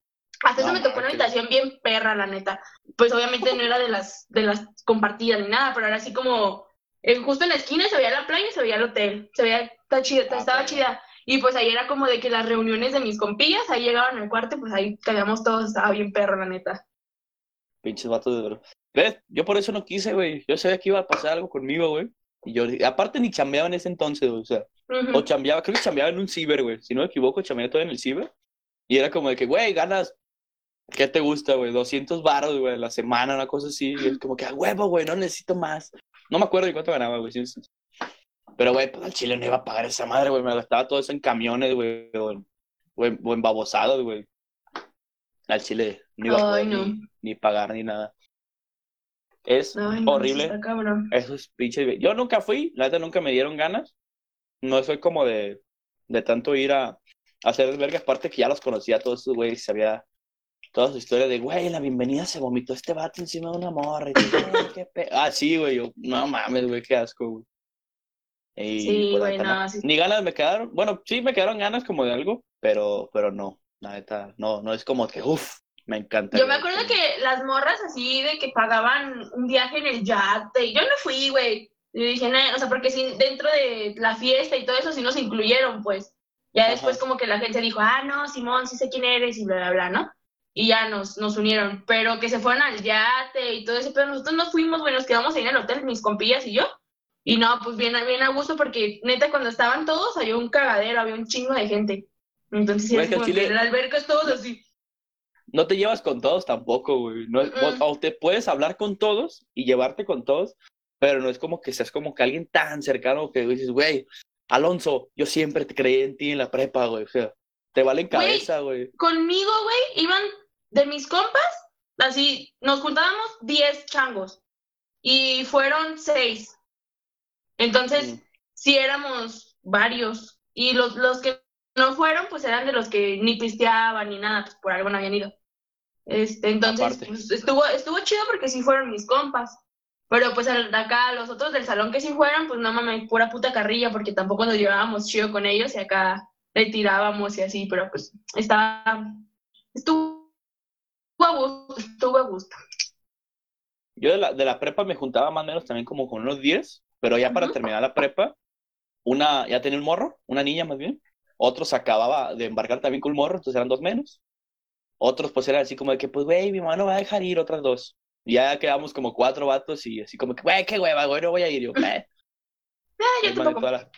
Hasta eso No me tocó una habitación bien perra, la neta. Pues obviamente no era de las, de las compartidas ni nada, pero era así como, eh, justo en la esquina se veía la playa y se veía el hotel. Se veía, está chida, Ah, estaba perro. chida. Y pues ahí era como de que las reuniones de mis compillas, ahí llegaban al cuarto, pues ahí caíamos todos, estaba bien perro, la neta. Pinches vatos de verdad. ¿Ves? Yo por eso no quise, güey. Yo sabía que iba a pasar algo conmigo, güey. Y yo, aparte ni chambeaba en ese entonces, o sea, o chambeaba, creo que chambeaba en un ciber, güey. Si no me equivoco, chambeaba todavía en el ciber. Y era como de que, güey, ganas, ¿qué te gusta, güey? 200 baros, güey, a la semana, una cosa así. Y es como que, a huevo, güey, no necesito más. No me acuerdo de cuánto ganaba, güey. Pero, güey, pues al chile no iba a pagar esa madre, güey. Me gastaba todo eso en camiones, güey, o en, o en, o en babosadas, güey. Al chile no iba a poder Ay, no. ni, ni pagar ni nada. Es Ay, no, horrible. sí está cabrón. Eso es pinche. Yo nunca fui, la neta nunca me dieron ganas. No soy como de, de tanto ir a, a hacer desvergue, aparte que ya los conocía a todos esos güeyes, sabía toda su historia de, güey, la bienvenida se vomitó este vato encima de una morra. Y yo, "Ay, qué pe-". Ah, sí, güey, yo, no mames, güey, qué asco, güey. Y, Sí, pues, güey, no, sí. Ni ganas me quedaron, bueno, sí me quedaron ganas como de algo, pero, pero no, la neta, no, no es como que, uff, me encanta. Yo me acuerdo que las morras así de que pagaban un viaje en el yate, y yo no fui, güey. Yo dije, "Nah", o sea, porque sí, dentro de la fiesta y todo eso sí nos incluyeron, pues. Ya Ajá. después como que la gente dijo, ah, no, Simón, sí sé quién eres y bla, bla, bla, ¿no? Y ya nos, nos unieron, pero que se fueron al yate y todo eso, pero nosotros no fuimos, güey, nos quedamos ahí en el hotel, mis compillas y yo. Y no, pues bien, bien a gusto, porque neta, cuando estaban todos, había un cagadero, había un chingo de gente. Entonces, es como chile- que en el alberca es todos así. no te llevas con todos tampoco, güey. No es- Mm-mm. o, te puedes hablar con todos y llevarte con todos, pero no es como que seas como que alguien tan cercano que dices, güey, Alonso, yo siempre te creí en ti en la prepa, güey. O sea, te vale en Güey. cabeza, güey. conmigo, güey, iban de mis compas, así, nos juntábamos 10 changos y fueron 6. Entonces, Mm. sí éramos varios. Y los, los que no fueron, pues eran de los que ni pisteaban ni nada, pues por algo no habían ido. Este, entonces, pues, estuvo, estuvo chido porque sí fueron mis compas. Pero pues acá los otros del salón que sí fueron, pues no mames, pura puta carrilla, porque tampoco nos llevábamos chido con ellos y acá le tirábamos y así, pero pues estaba, estuvo a gusto, estuvo a gusto. Yo de la, de la prepa me juntaba más o menos también como con unos 10, pero ya para terminar la prepa, una ya tenía un morro, una niña más bien. Otros acababa de embarcar también con un morro, entonces eran dos menos. Otros pues eran así como de que, pues, güey, mi mamá no va a dejar ir otras dos. Y ya quedamos como cuatro vatos y así como que, güey, qué hueva, güey, no voy a ir. Yo, "Eh". Ah, yo tampoco. la-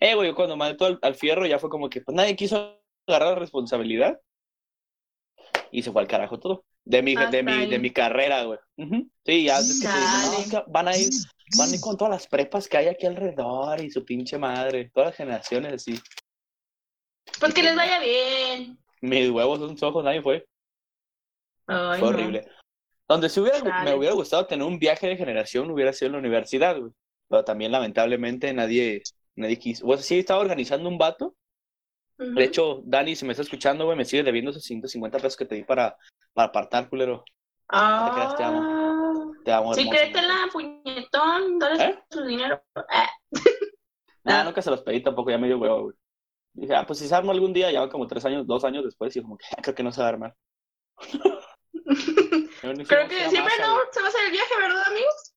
Eh, güey, cuando mandé todo al, al fierro ya fue como que, pues, nadie quiso agarrar la responsabilidad. Y se fue al carajo todo. De mi, de Hasta mi, de mi carrera, güey. Sí, ya que dicen, no, van a ir, van a ir con todas las prepas que hay aquí alrededor y su pinche madre, todas las generaciones así. Pues que les vaya bien. Mis huevos son ojos, nadie fue. Ay, Fue no. horrible. Donde si hubiera, me hubiera gustado tener un viaje de generación, hubiera sido en la universidad, güey. Pero también, lamentablemente, nadie, nadie quiso. Bueno, sí, estaba organizando un vato. De hecho, Dani, si me está escuchando, güey, me sigue debiendo esos 150 pesos que te di para, para apartar, culero. te creas, te Ah. Te amo, Sí, hermoso. créetela, puñetón, dale ¿Eh? su dinero. Ah. Nah, Ah. nunca se los pedí tampoco, ya me dio huevo, güey. Dije, ah, pues si se arma algún día, ya van como tres años, dos años después, y como que creo que no se va a armar. Creo que siempre no se va a hacer el viaje, ¿verdad, amigos?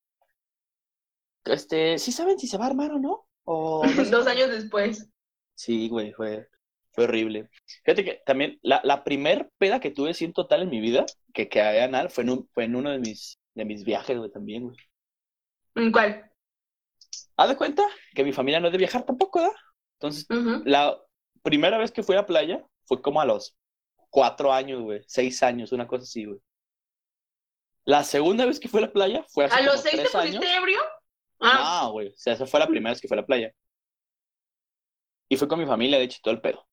Este, ¿sí saben si se va a armar o no? O no. Dos años después. Sí, güey, fue, fue horrible. Fíjate que también la, la primer peda que tuve en total en mi vida, que que anal, fue en, un, fue en uno de mis, de mis viajes, güey, también, güey. ¿En cuál? Haz de cuenta que mi familia no es de viajar tampoco, ¿verdad? Entonces, la primera vez que fui a playa fue como a los cuatro años, güey, seis años, una cosa así, güey. La segunda vez que fui a la playa fue hace ¿A los seis te pusiste ebrio? Ah, No, güey, o sea, esa fue la primera vez que fui a la playa. Y fui con mi familia, de hecho, todo el pedo.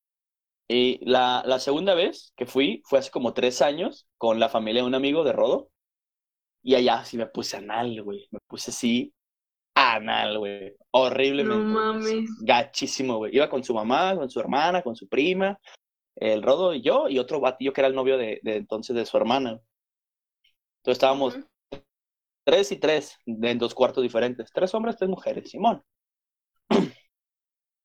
Y la, la segunda vez que fui fue hace como tres años con la familia de un amigo de Rodo. Y allá sí me puse anal, güey. Me puse así anal, güey. Horriblemente. No mames. Gachísimo, güey. Iba con su mamá, con su hermana, con su prima, el Rodo y yo, y otro batillo que era el novio de, de entonces de su hermana. Entonces estábamos tres y tres en dos cuartos diferentes. Tres hombres, tres mujeres, Simón.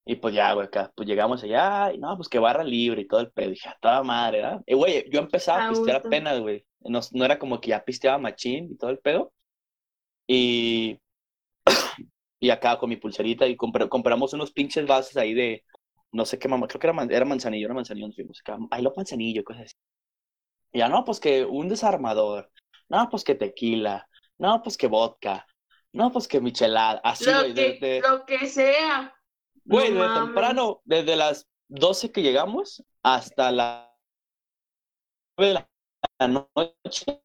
Y pues ya, güey, acá, pues llegamos allá, y no, pues que barra libre y todo el pedo. Dije, a toda madre, ¿verdad? Y güey, yo empezaba a pistear apenas, güey. No, no era como que ya pisteaba machín y todo el pedo. Y, y acá con mi pulserita y compra- compramos unos pinches vasos ahí de, no sé qué mamá, creo que era, man- era manzanillo, era manzanillo, nos fuimos acá. Ahí lo manzanillo, cosas así. Y ya, no, pues que un desarmador. No, pues que tequila. No, pues que vodka. No, pues que michelada. Así, lo, de, que, de- lo que sea. Güey, No de temprano, desde las 12 que llegamos hasta las 9 de la noche.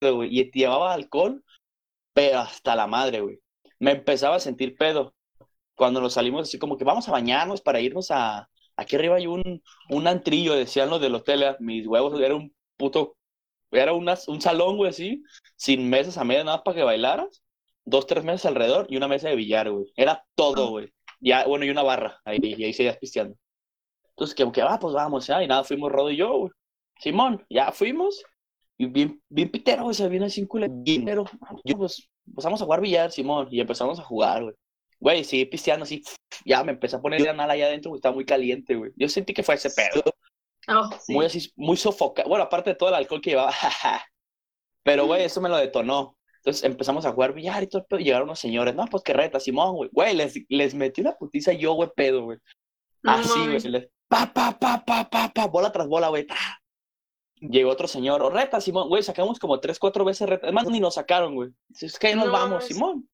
güey, y llevaba alcohol, pero hasta la madre, güey. Me empezaba a sentir pedo. Cuando nos salimos así como que vamos a bañarnos para irnos a... Aquí arriba hay un, un antrillo, decían los del hotel, mis huevos, era un puto... Era una- un salón, güey, así, sin mesas a media, nada para que bailaras. Dos, tres mesas alrededor y una mesa de billar, güey. Era todo, Ah. güey. Ya, bueno, y una barra, ahí, y ahí seguías pisteando. Entonces, como que, ah, pues vamos, ya, y nada, fuimos Rodo y yo, güey. Simón, ya fuimos. Y bien, bien pitero, o sea, bien así bien pero Yo, pues, pues vamos a jugar billar, Simón. Y empezamos a jugar, güey. Güey, seguí pisteando así. Ya me empecé a poner la nada allá adentro, güey. Estaba muy caliente, güey. Yo sentí que fue ese pedo. Oh, sí. Muy así, muy sofocado. Bueno, aparte de todo el alcohol que llevaba. Pero, güey, eso me lo detonó. Entonces empezamos a jugar billar y todo el pedo. Y llegaron unos señores. No, pues qué reta, Simón, güey. Güey, les, les metí una putiza yo, güey, pedo, güey. Así, güey. les- Pa, pa, pa, pa, pa, pa, bola tras bola, güey. Llegó otro señor, o reta, Simón, güey, sacamos como tres, cuatro veces reta. Además, ni nos sacaron, güey. Es que ahí nos No vamos. Simón.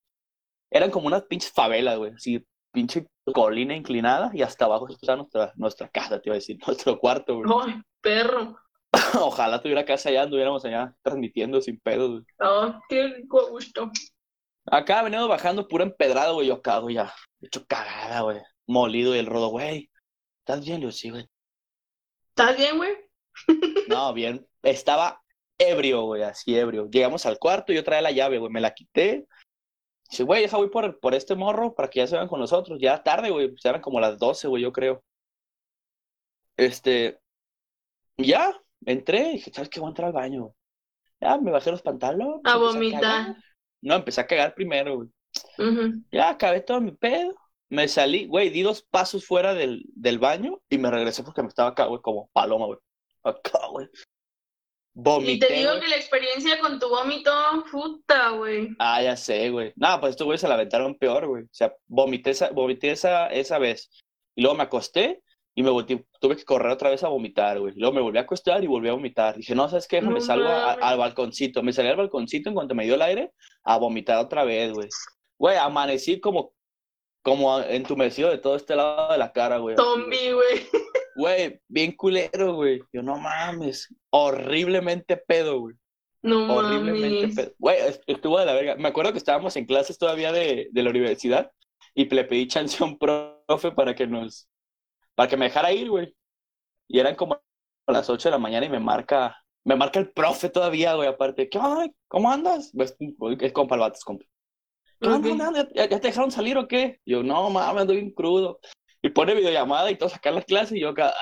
Eran como unas pinches favelas, güey. Así, pinche colina inclinada y hasta abajo está nuestra, nuestra casa, te iba a decir, nuestro cuarto, güey. Ay, perro. Ojalá tuviera casa allá, anduviéramos allá transmitiendo sin pedos, güey. Oh, qué rico gusto. Acá venimos bajando puro empedrado, güey. Yo cago ya. Hecho cagada, güey. Molido y el rodo, güey. ¿Estás bien, Lucy, güey? ¿Estás bien, güey? No, bien. Estaba ebrio, güey, así ebrio. Llegamos al cuarto y yo traía la llave, güey. Me la quité. Dice, güey, deja voy por, por este morro para que ya se vayan con nosotros. Ya tarde, güey. Pues eran como las 12, güey, yo creo. Este. Ya, entré y dije, ¿sabes qué? Voy a entrar al baño, güey. Ya, me bajé los pantalones. A vomitar. No, empecé a cagar primero, güey. Ya acabé todo mi pedo. Me salí, güey, di dos pasos fuera del, del baño y me regresé porque me estaba acá, güey, como paloma, güey. Acá, güey. Y Vomité, te digo güey. que la experiencia con tu vómito, puta, güey. Ah, ya sé, güey. No, pues estos güeyes se la aventaron peor, güey. O sea, vomité esa, vomité esa, esa vez. Y luego me acosté y me volteé, tuve que correr otra vez a vomitar, güey. Luego me volví a acostar y volví a vomitar. Dije, no, ¿sabes qué? No me salgo a- al balconcito. Me salí al balconcito en cuanto me dio el aire a vomitar otra vez, güey. Güey, amanecí como, como entumecido de todo este lado de la cara, güey. Zombie, güey. Güey, bien culero, güey. Yo, no mames. Horriblemente pedo, güey. No Horriblemente mames. pedo. Güey, es- estuvo de la verga. Me acuerdo que estábamos en clases todavía de, de la universidad y le pedí chance a un profe para que nos, para que me dejara ir, güey. Y eran como a las 8 de la mañana y me marca, me marca el profe todavía, güey, aparte. ¿Qué onda? ¿Cómo andas? Pues, es compa el vato, es compa. ¿Ya, ya te dejaron salir o qué? Yo, no, mames, ando bien crudo. Y pone videollamada y todo sacar las clases y yo acá,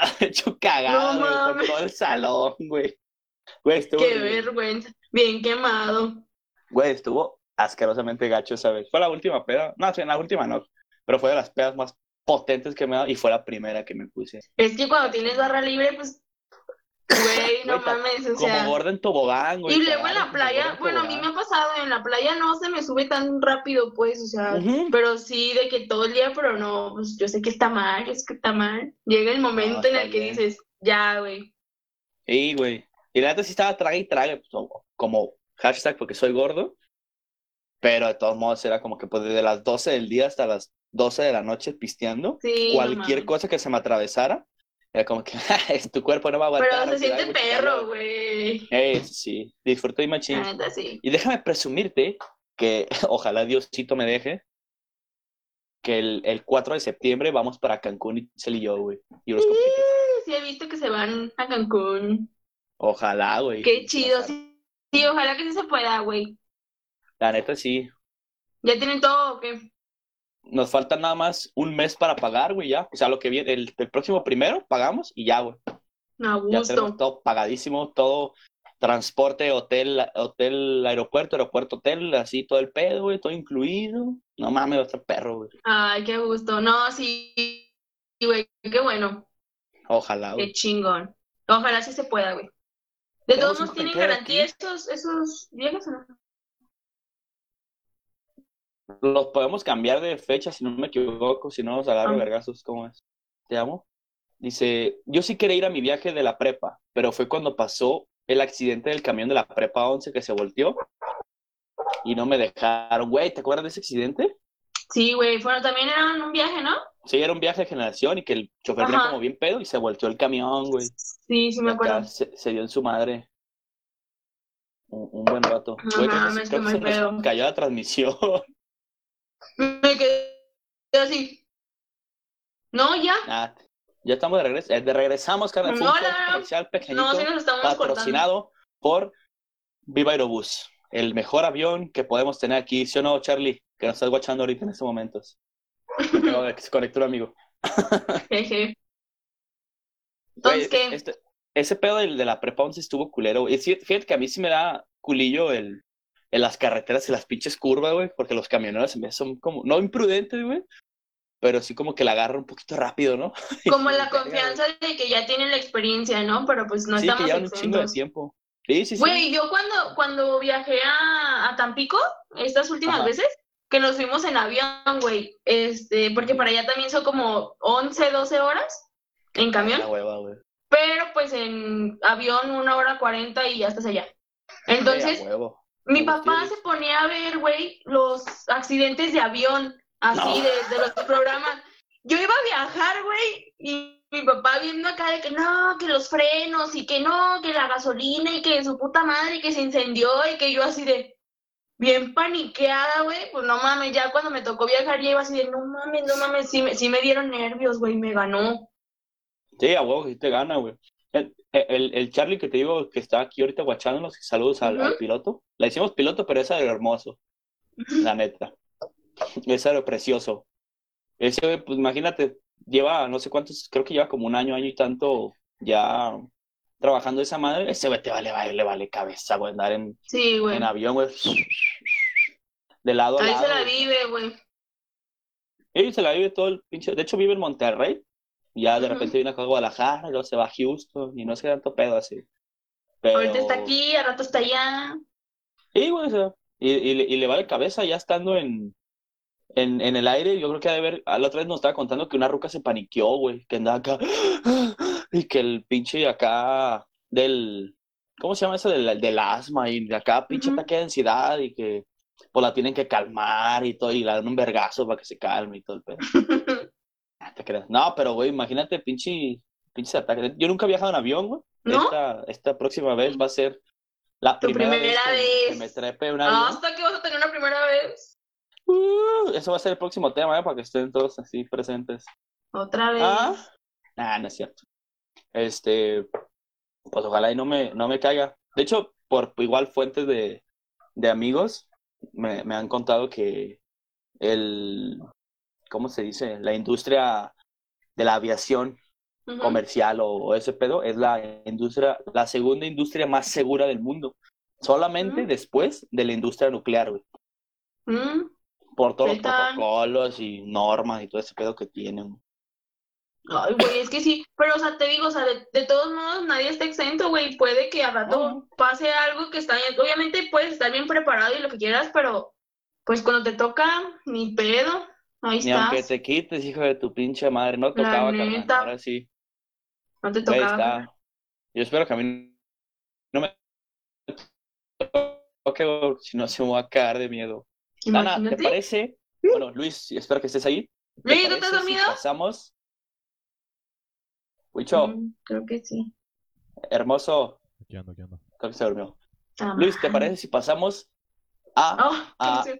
ah, hecho cagado, No güey, todo el salón, güey. Güey, estuvo Qué vergüenza. Bien quemado. Güey, estuvo asquerosamente gacho esa vez. Fue la última peda. No, sí, la última no. Pero fue de las pedas más potentes que me he dado y fue la primera que me puse. Es que cuando tienes barra libre, pues, güey, no mames, o Como gorda en tobogán, güey. Y luego en la playa, bueno, a mí me ha pasado, en la playa no se me sube tan rápido, pues, o sea, pero sí de que todo el día, pero no, pues yo sé que está mal, es que está mal. Llega el momento en el que dices, ya, güey. Sí, güey. Y la neta sí estaba traga y traga, pues, como- como hashtag porque soy gordo. Pero de todos modos era como que pues desde las 12 del día hasta las 12 de la noche pisteando. Sí, cualquier cosa que se me atravesara. Era como que tu cuerpo no va a aguantar. Pero se siente perro, calor". güey. Eh, sí, disfruté y machín. La neta, sí. Y déjame presumirte que ojalá Diosito me deje que el, el 4 de septiembre vamos para Cancún y Cel y yo, güey. Y. Sí, he visto que se van a Cancún. Ojalá, güey. Qué chido, sí. Sí, ojalá que sí se pueda, güey. La neta sí. ¿Ya tienen todo o qué? Nos falta nada más un mes para pagar, güey, ya. O sea, lo que viene, el, el próximo primero pagamos y ya, güey. A Ya tenemos todo pagadísimo, todo transporte, hotel, hotel, aeropuerto, aeropuerto, hotel, así todo el pedo, güey, todo incluido. No mames, otro perro, güey. Ay, qué gusto. No, sí, güey, qué bueno. Ojalá, güey. Qué chingón. Ojalá sí se pueda, güey. De todos modos, ¿tienen garantía aquí. esos, esos viajes o no? Los podemos cambiar de fecha, si no me equivoco, si no nos agarro Ah. vergazos, ¿cómo es? Te amo. Dice, yo sí quería ir a mi viaje de la prepa, pero fue cuando pasó el accidente del camión de la prepa 11 que se volteó y no me dejaron. Güey, ¿te acuerdas de ese accidente? Sí, güey. Bueno, también era un viaje, ¿no? Sí, era un viaje de generación y que el chofer Ajá. como bien pedo y se volteó el camión, güey. Sí, sí me acuerdo. se, se dio en su madre. Un, un buen rato. No Güey, creo que, creo que se nos cayó la transmisión. Me quedé así. No, ya. Ah, ya estamos de regreso. eh, de regresamos, un No, no, comercial pequeñito. No, sí nos estamos cortando. patrocinado por Viva Aerobús, el mejor avión que podemos tener aquí, ¿sí o no, Charlie? Que nos estás guachando ahorita en estos momentos. De que se conectó un amigo. Entonces, ¿qué? este- ese pedo del- de, la prepa 11 estuvo culero. Y Fíjate que a mí sí me da culillo el, en las carreteras y las pinches curvas, güey, porque los camioneros son como, no imprudentes, güey, pero sí como que la agarran un poquito rápido, ¿no? Como la confianza de que ya tienen la experiencia, ¿no? Pero pues no sí, que estamos llevan un chingo de tiempo. Sí, sí, sí. Güey, yo cuando, cuando viajé a, a Tampico, estas últimas Ajá. veces, que nos fuimos en avión, güey, este, porque para allá también son como 11, 12 horas en camión, La hueva, güey. pero pues en avión una hora 40 y ya estás allá. Entonces, huevo. Mi papá se ponía a ver, güey, los accidentes de avión, así, No. de, de los programas. Yo iba a viajar, güey, y mi papá viendo acá de que no, que los frenos, y que no, que la gasolina, y que su puta madre, que se incendió, y que yo así de bien paniqueada, güey, pues no mames, ya cuando me tocó viajar, ya iba así de no mames, no mames, sí me, sí me dieron nervios, güey, me ganó. Sí, a huevo, sí te gana, güey. El, el, el Charlie que te digo que está aquí ahorita guachándonos, saludos al, piloto. Le decimos piloto, pero ese era hermoso, la neta. Ese era precioso. Ese, pues imagínate, lleva no sé cuántos, creo que lleva como un año, año y tanto ya trabajando esa madre. Ese güey te vale, vale, le vale cabeza, güey, andar en, Sí, güey. en avión, güey. De lado a Ahí lado. se la vive, güey. Y se la vive todo el pinche. De hecho, vive en Monterrey. Ya de Ujú. repente viene acá a Guadalajara, y luego se va a Houston y no sé tanto pedo así. Pero... Ahorita está aquí, al rato está allá. Sí, güey, o sea, y, y, le- y le vale cabeza ya estando en, en, en el aire. Yo creo que ha de ver. a La otra vez nos estaba contando que una ruca se paniqueó, güey, que andaba acá. Y que el pinche acá del. ¿Cómo se llama eso? Del, del asma y de acá, pinche Ujú. ataque de ansiedad y que pues la tienen que calmar y todo, y le dan un vergazo para que se calme y todo el pedo. Ah, te creas. No, pero güey, imagínate, pinche, pinche ataque. Yo nunca he viajado en avión, güey. ¿No? Esta, esta próxima vez va a ser la Tu primera, primera vez. que me trepe un avión. Hasta que vas a tener una primera vez. Uh, eso va a ser el próximo tema, ¿eh? Para que estén todos así presentes. Otra vez. Ah, nah, no es cierto. Este, pues ojalá y no me, no me caiga. De hecho, por igual fuentes de, de amigos, me, me han contado que el, ¿cómo se dice? La industria de la aviación comercial o, o ese pedo es la industria, la segunda industria más segura del mundo. Solamente después de la industria nuclear, güey. Mm. Por todos los protocolos y normas y todo ese pedo que tienen. Ay, güey, es que sí, pero o sea, te digo, o sea, de, de todos modos nadie está exento, güey, puede que a rato pase algo que está bien, obviamente puedes estar bien preparado y lo que quieras, pero pues cuando te toca, ni pedo, ahí Ni aunque te quites, hijo de tu pinche madre, no tocaba, carnal. Ahora sí, no te tocaba. está. Yo espero que a mí no me toque, si no se me va a cagar de miedo. Dana, ¿te Imagínate. parece? Bueno, Luis, espero que estés ahí. ¿Te Luis, ¿no te has parece si dormido? pasamos? Huicho, Mm, creo que sí. hermoso, Aquí ando, aquí ando. creo que se durmió. Ah, Luis, ¿te parece si pasamos a, Oh, emoción.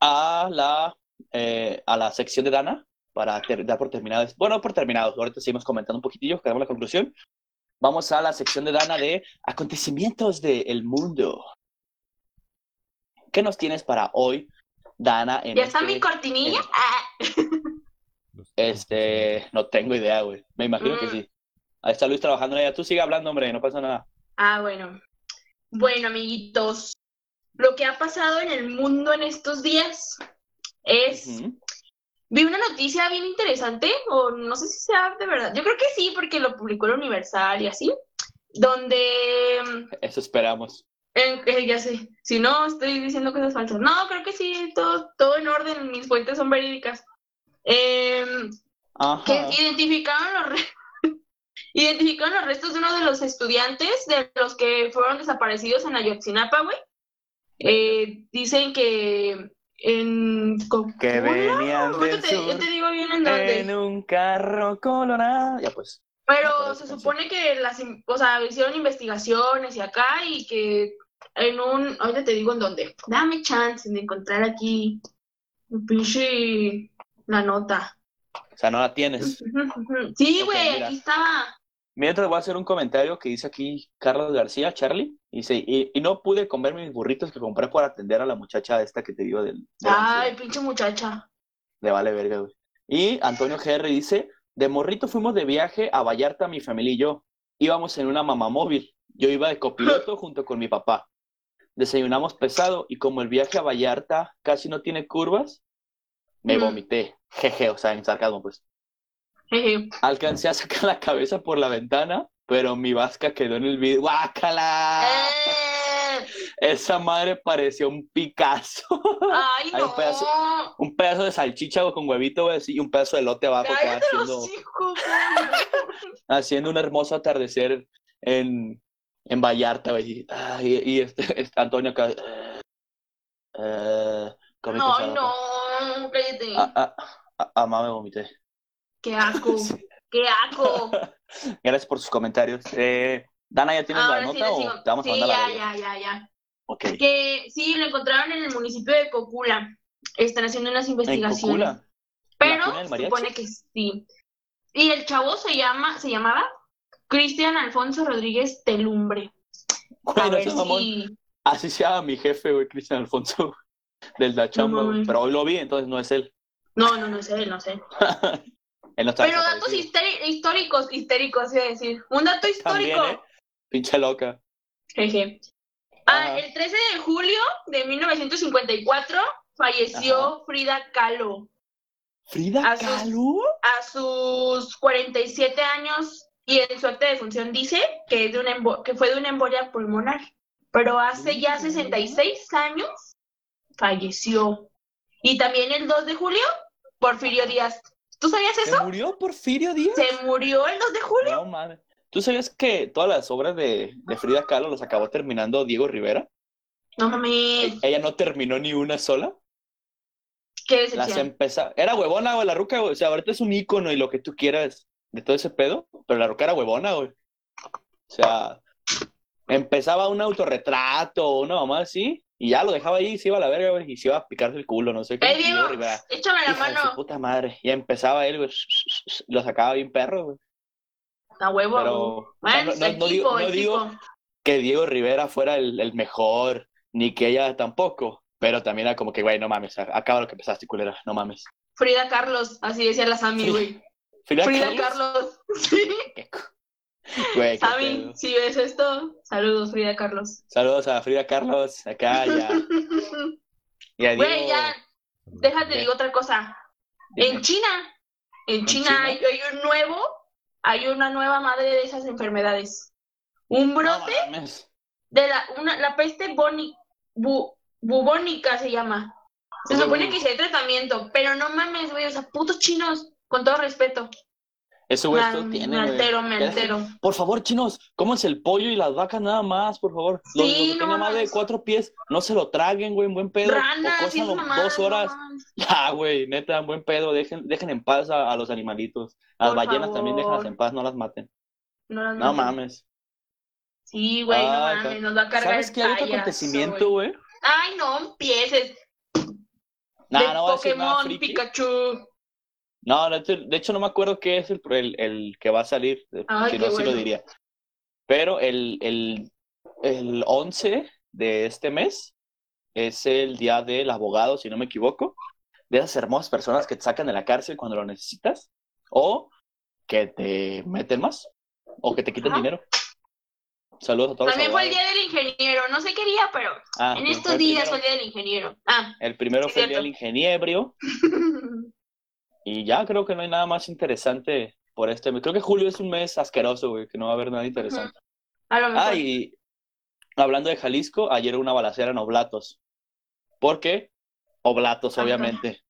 a la eh, a la sección de Dana para dar por terminados. Bueno, por terminados, ahorita seguimos comentando un poquitillo, quedamos la conclusión. Vamos a la sección de Dana de acontecimientos del mundo. ¿Qué nos tienes para hoy, Dana? En ¿Ya está este- mi cortinilla? en- Este, no tengo idea, güey. Me imagino que Mm. sí. Ahí está Luis trabajando ella. Tú sigue hablando, hombre, no pasa nada. Ah, bueno. Bueno, amiguitos, lo que ha pasado en el mundo en estos días es, vi una noticia bien interesante, o no sé si sea de verdad, yo creo que sí, porque lo publicó el Universal y así, donde, Eso esperamos. en- eh, ya sé, si no, estoy diciendo cosas falsas. No, creo que sí, todo, todo en orden, mis fuentes son verídicas. Em, que identificaron los re- identificaron los restos de uno de los estudiantes de los que fueron desaparecidos en Ayotzinapa, güey. Eh, dicen que en Que Cocula, venían ahorita del te, yo sur te digo bien en dónde. en un carro colorado. Ya pues. Pero se esa supone que las, o sea, hicieron investigaciones y acá y que en un, ahorita te digo en dónde. Dame chance de encontrar aquí un pinche la nota. O sea, no la tienes. Sí, güey, aquí estaba. Mientras voy a hacer un comentario que dice aquí Carlos García, Charlie. Dice, y, y no pude comer mis burritos que compré por atender a la muchacha esta que te digo del... Ay, pinche muchacha. Le vale verga, güey. Y Antonio GR dice, de morrito fuimos de viaje a Vallarta mi familia y yo. íbamos en una mamá móvil. Yo iba de copiloto junto con mi papá. Desayunamos pesado y como el viaje a Vallarta casi no tiene curvas, me Mm. vomité. Jeje, o sea, en sarcasmo, pues. Alcancé a sacar la cabeza por la ventana, pero mi vasca quedó en el vidrio. ¡Guácala! Eh, Esa madre parecía un Picasso. Ay, Hay no. un pedazo- un pedazo de salchicha con huevito, y un pedazo de elote abajo, los haciendo, hijos, haciendo un hermoso atardecer en, en Vallarta. Y, y- y este, este Antonio acá. Eh, No, no, cállate. Ah, ah, ah, ah, mamá, me vomité. Qué asco. Qué asco. Gracias por sus comentarios. Eh, Dana, ¿ya tienes la sí nota o te vamos a Sí, mandar la ya, verga? ya, ya, ya. Ok. Que sí, lo encontraron en el municipio de Cocula. Están haciendo unas En investigaciones. Cocula. Pero se supone que sí. Y el chavo se llama, se llamaba Cristian Alfonso Rodríguez Telumbre. A ver si. Así se llama mi jefe, güey, Cristian Alfonso, del La Chamba. Pero hoy lo vi, entonces no es él. No, no, no sé, no sé. él Pero datos históricos, históricos, iba a decir. Un dato histórico. También, ¿eh? Pinche loca. Jeje. Ah, Ajá. el 13 de julio de 1954 falleció Frida Kahlo ¿Frida A sus- Kahlo? a sus 47 años y en su acta de función dice que, es de una que fue de una embolia pulmonar. Pero hace ya 66 años falleció. Y también el 2 de julio, Porfirio Díaz. ¿Tú sabías ¿Se eso? murió Porfirio Díaz? Se murió el 2 de julio. No, mames. ¿Tú sabías que todas las obras de, de Frida Kahlo las acabó terminando Diego Rivera? No mames, Ella no terminó ni una sola. qué Las decepción. empezó. Era huevona, güey, la ruca, güey. O sea, ahorita es un ícono y lo que tú quieras de todo ese pedo, pero la ruca era huevona, güey. O sea, empezaba un autorretrato una mamá así, y ya lo dejaba ahí se iba a la verga, güey, y se iba a picarse el culo, no sé qué. Eh, y Diego, échame la de su mano. puta madre. Y empezaba él, güey, lo sacaba bien perro, güey. A huevo. Pero, o sea, no- no- equipo, no digo- no digo- equipo. Que Diego Rivera fuera el, el mejor, ni que ella tampoco. Pero también era como que, güey, no mames, acaba lo que empezaste, culera, no mames. Frida Carlos, así decía la Frida- güey. Frida, Frida Carlos. Carlos. Sí. Güey, pedo. si ves esto, saludos, Frida Carlos. Saludos a Frida Carlos, acá ya. Güey, ya, déjate, ¿Qué? digo otra cosa. Dime. En China, en China, China? Hay, hay un nuevo, hay una nueva madre de esas enfermedades. Un brote de la, una, la peste boni, bu- bubónica se llama. Se supone que hay tratamiento, pero no mames, güey, o sea, putos chinos, con todo respeto. Eso, güey, esto tiene, me altero, me altero. Por favor, chinos, cómanse el pollo y las vacas nada más, por favor. Lo, lo Sí, que no tenga más de mames. cuatro pies, no se lo traguen, güey, en buen pedo. Ranas, o sí, cózanlo mamadas, dos no horas. mames. Ya, güey, neta, en buen pedo. Dejen, dejen en paz a, a los animalitos. A las Por ballenas también déjenlas favor. en paz, no las maten. No, las No mames. Sí, güey, no Ah, mames, ca- nos va a cargar ¿Sabes qué hay otro acontecimiento, güey. Ay, no empieces. Nah, de no Pokémon. Pikachu. No, de hecho, de hecho no me acuerdo qué es el, el, el que va a salir, Ay, si qué no, sí lo bueno. diría. Pero el, el, el 11 de este mes es el día del abogado, si no me equivoco, de esas hermosas personas que te sacan de la cárcel cuando lo necesitas, o que te meten más, o que te quiten Ajá. dinero. Saludos a todos También fue el día del ingeniero. No sé qué día, pero Ah, en estos días primero. fue el día del ingeniero. Ah. El primero fue el día del ingeniebrio, y ya creo que no hay nada más interesante por este mes. Creo que julio es un mes asqueroso, güey, que no va a haber nada interesante. Ah, y hablando de Jalisco, ayer una balacera en Oblatos. ¿Por qué? Oblatos, obviamente.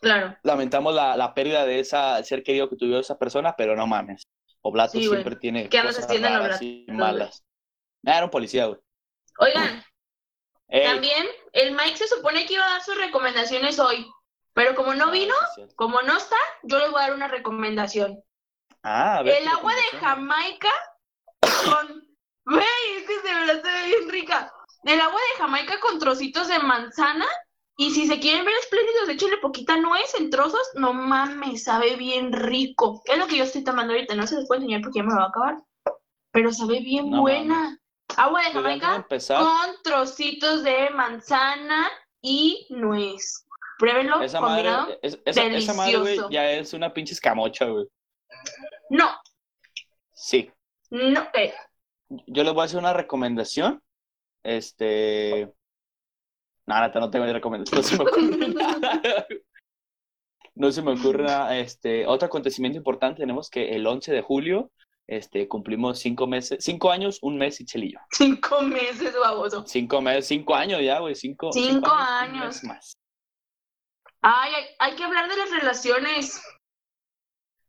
Claro. Lamentamos la, la pérdida de esa ser querido que tuvo esa persona, pero no mames. Oblatos Sí, siempre tiene ¿Qué cosas raras Oblatos, y malas. Ah, era un policía, güey. Oigan, Ey. también el Mike se supone que iba a dar sus recomendaciones hoy. Pero como no Ah, vino, como no está, yo les voy a dar una recomendación. Ah, a ver, El agua de. Jamaica con... Güey, es que de verdad se ve bien rica. El agua de Jamaica con trocitos de manzana. Y si se quieren ver espléndidos, échenle poquita nuez en trozos. No mames, sabe bien rico. Es lo que yo estoy tomando ahorita. No se les puede enseñar porque ya me lo va a acabar. Pero sabe bien No buena. Agua de Pues, Jamaica con trocitos de manzana y nuez. Pruébenlo, esa combinado. madre, es- esa, esa madre, güey, delicioso. ya es una pinche escamocha, güey. No, Sí. No, eh, Yo les voy a hacer una recomendación. Este. No, neta, no tengo ni recomendación. No se me ocurre nada. No se me ocurre nada. Este, otro acontecimiento importante, tenemos que el 11 de julio este, cumplimos cinco meses, cinco años, un mes y chelillo. cinco meses, baboso. Cinco meses, cinco años ya, güey, cinco, Cinco un años. mes más. Ay, hay, hay que hablar de las relaciones.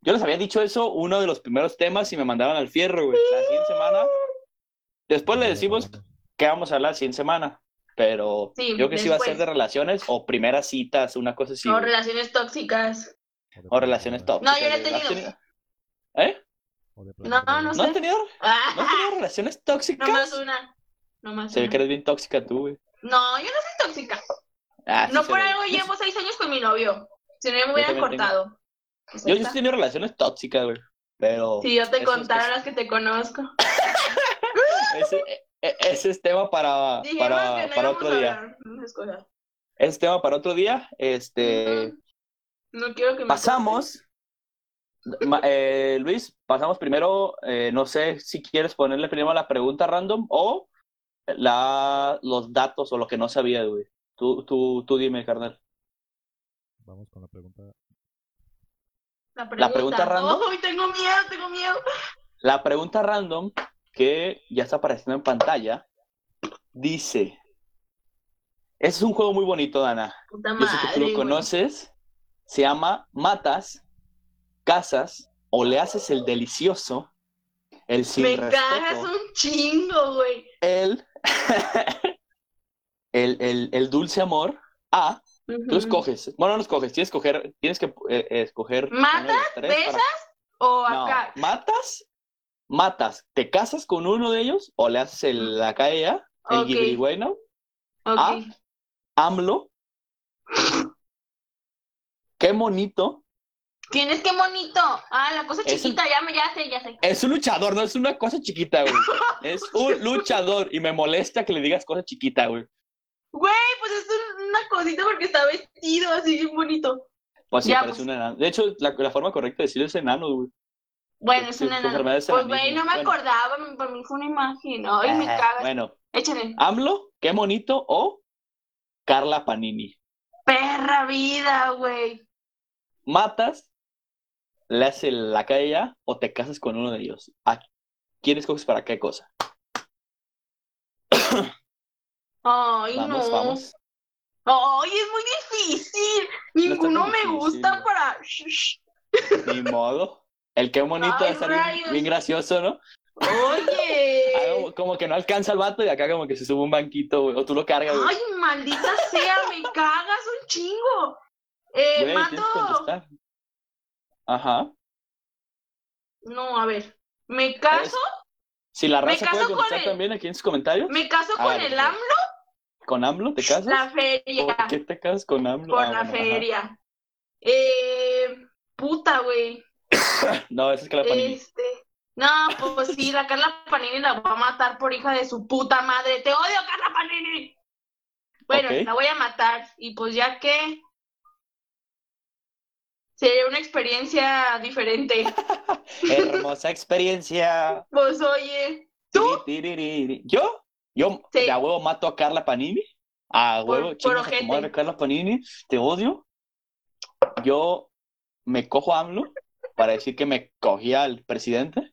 Yo les había dicho eso, uno de los primeros temas, y me mandaban al fierro, güey. La siguiente semana. Después le decimos que vamos a hablar la siguiente semana. Pero Sí, yo creo que sí va a ser de relaciones o primeras citas, una cosa así. o güey. relaciones tóxicas. O relaciones tóxicas. No, yo no he. ¿No tenido. ¿Eh? No, no ¿No sé. has tenido, Ah, ¿no has tenido relaciones tóxicas? nomás una. Nomás Se ve que eres bien tóxica tú, güey. No, yo no soy tóxica. Ah, sí no por ve. algo Yo- llevo seis años con mi novio. Si no, me hubieran tengo. cortado. Yo, yo sí he tenido relaciones tóxicas, güey. Pero. Si yo te es- contara las que te conozco. Ese, e- ese es tema para, Dijimos para, no para otro día. Ese es tema para otro día. Este. No quiero que me Pasamos. Eh, Luis, pasamos primero. eh, no sé si quieres ponerle primero la pregunta random o la, los datos o lo que no sabía, güey. Tú, tú, tú dime, carnal. Vamos con la pregunta. La La pregunta random. Ay, tengo miedo, tengo miedo. La pregunta random, que ya está apareciendo en pantalla, dice: es un juego muy bonito, Dana. Puta Yo sé que tú madre, lo güey. conoces. Se llama Matas, Casas o le haces el delicioso, el sin Me respeto, cagas un chingo, güey. el, el, el, el dulce amor a. Tú escoges. Bueno, no escoges. Tienes que escoger, tienes que eh, escoger. uno de ¿Matas? para- ¿Besas? O No, acá. matas, matas, te casas con uno de ellos o le haces el, la caella, el Ok. guibrigüeno, Ok. ah. AMLO. Qué bonito. Tienes que bonito. Ah, la cosa Es un- chiquita, ya me, ya sé, ya sé. Es un luchador, no es una cosa chiquita, güey. Es un luchador y me molesta que le digas cosa chiquita, güey. Güey, pues es un- una cosita porque está vestido así bien bonito. Pues sí, Ya, parece pues. un enano. De hecho, la, la forma correcta de decirlo es enano, güey. Bueno, es Su- una su enfermedad es Pues güey, no me Bueno. acordaba, para mí fue una imagen. Ay, me Ah, cagas. Bueno, Échale. AMLO, qué bonito o Carla Panini. Perra vida, güey. matas, le haces la calle o te casas con uno de ellos. ¿A quién escoges para qué cosa? Ay, Vamos, no. vamos. Ay, es muy difícil. Ninguno tan me difícil, gusta güey. para. Ni modo. El qué bonito Ay, va a estar bien, gracioso, ¿no? Oye. Como que no alcanza el vato y acá como que se sube un banquito, güey. O tú lo cargas, güey. Ay, maldita sea, me cagas un chingo. Eh, Güey, mato. Ajá. No, a ver. Me caso, Si la raza puede contestar el- también aquí en sus comentarios. me caso A con ver, el. AMLO ¿Con AMLO te casas? la feria. ¿Por qué te casas con AMLO? Por Ah, la ajá. feria. Eh, puta, güey. No, esa es que la Panini. Este. No, pues sí, la Carla Panini la va a matar por hija de su puta madre. Te odio, Carla Panini. Bueno, la voy a matar. Y pues ya que. Sería una experiencia diferente. Hermosa experiencia. Pues oye, ¿tú? ¿Yo? Yo Sí. de a huevo mato a Carla Panini. A Por- huevo, por chingas a Carla Panini. Te odio. Yo me cojo a AMLO para decir que me cogía al presidente.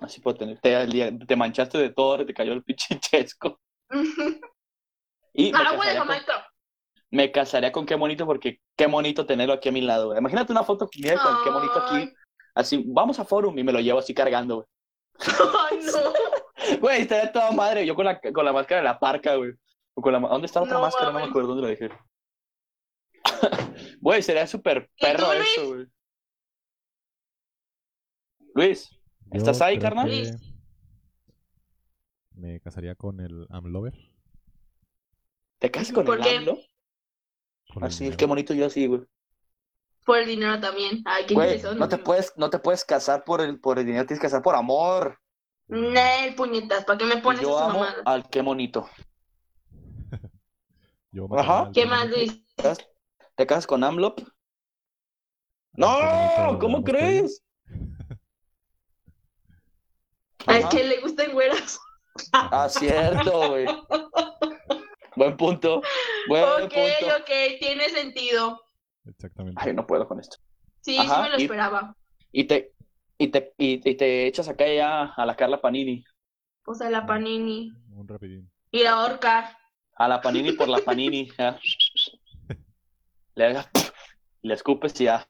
Así por tener. Te, te manchaste de todo, te cayó el pinche chesco. Y me Agua de casaría, con, me casaría con qué bonito, porque qué bonito tenerlo aquí a mi lado. güey. Imagínate una foto con qué bonito aquí. Así, vamos a forum y me lo llevo así cargando, güey. Ay, no. Güey, estaría toda madre. Yo con la, con la máscara de la parca, güey. O con la, ¿Dónde está la otra No máscara? No me acuerdo dónde la dejé. Güey, sería súper ¿Y tú, perro eso, güey. Luis, Yo ¿Estás ahí, carnal? Me casaría con el Amlover. ¿te casas con ¿Por el qué? AMLO? por el Así, dinero. qué bonito yo así, güey. Por el dinero también. Ay, qué Güey, no te puedes, no te puedes casar por el, por el dinero, tienes que casar por amor. Nel, puñetas, ¿para qué me pones yo esa amo mamada? al qué bonito. Yo Ajá. ¿Qué más, Luis? ¿Te casas- ¿Te casas con AMLO? Qué ¡No! ¿Cómo crees? Ajá. que le gusten güeras. Ah, cierto, güey. Buen punto. Buen ok, punto. ok, tiene sentido. Exactamente. Ay, no puedo con esto. Sí, Ajá, sí me lo y- esperaba. Y te, y te, y, y te echas acá ya a la Carla Panini. O sea, la panini. Un rapidín. Y la ahorcar. A la Panini por la Panini. Le hagas y le escupes y ya.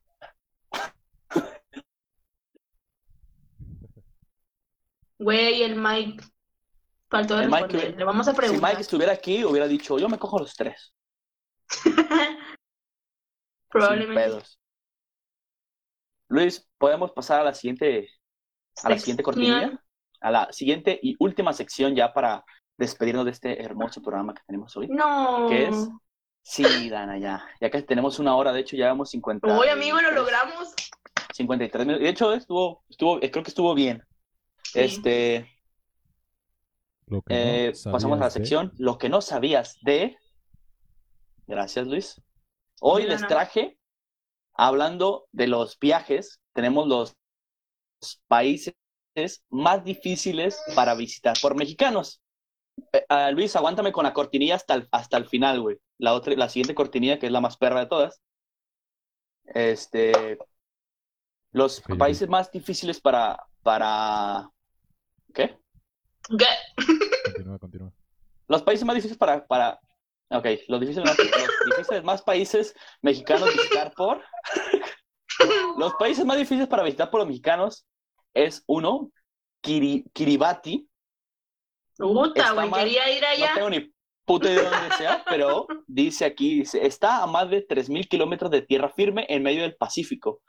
Güey, el Mike. Faltó El Mike Le vamos a Si preguntar. Mike estuviera aquí, hubiera dicho, yo me cojo los tres. Sin Probablemente. pedos. Luis, ¿podemos pasar a la siguiente, a la siguiente cortinilla? A la siguiente y última sección ya para despedirnos de este hermoso programa que tenemos hoy. No. ¿Qué es? Sí, Dana, ya. Ya que tenemos una hora, de hecho, ya vemos 50. Uy, amigo, lo logramos. 53 minutos. De hecho, estuvo, estuvo, eh, creo que estuvo bien. Sí. Este, Lo que eh, no pasamos a la de- sección. Lo que no sabías de. Gracias, Luis. Hoy les traje, hablando de los viajes, tenemos los países más difíciles para visitar por mexicanos. Eh, ah, Luis, aguántame con la cortinilla hasta el, hasta el final, güey. La otra, la siguiente cortinilla, que es la más perra de todas. Este, los países más difíciles para, para, ¿qué? ¿Qué? Continúa, continúa. Los países más difíciles para, para, ok, los difíciles más, los difíciles más países mexicanos visitar por, los países más difíciles para visitar por los mexicanos es uno, Kiri- Kiribati, Puta, güey, quería ir no allá. tengo ni puta idea de dónde sea, pero dice aquí, dice, está a más de 3.000 kilómetros de tierra firme en medio del Pacífico.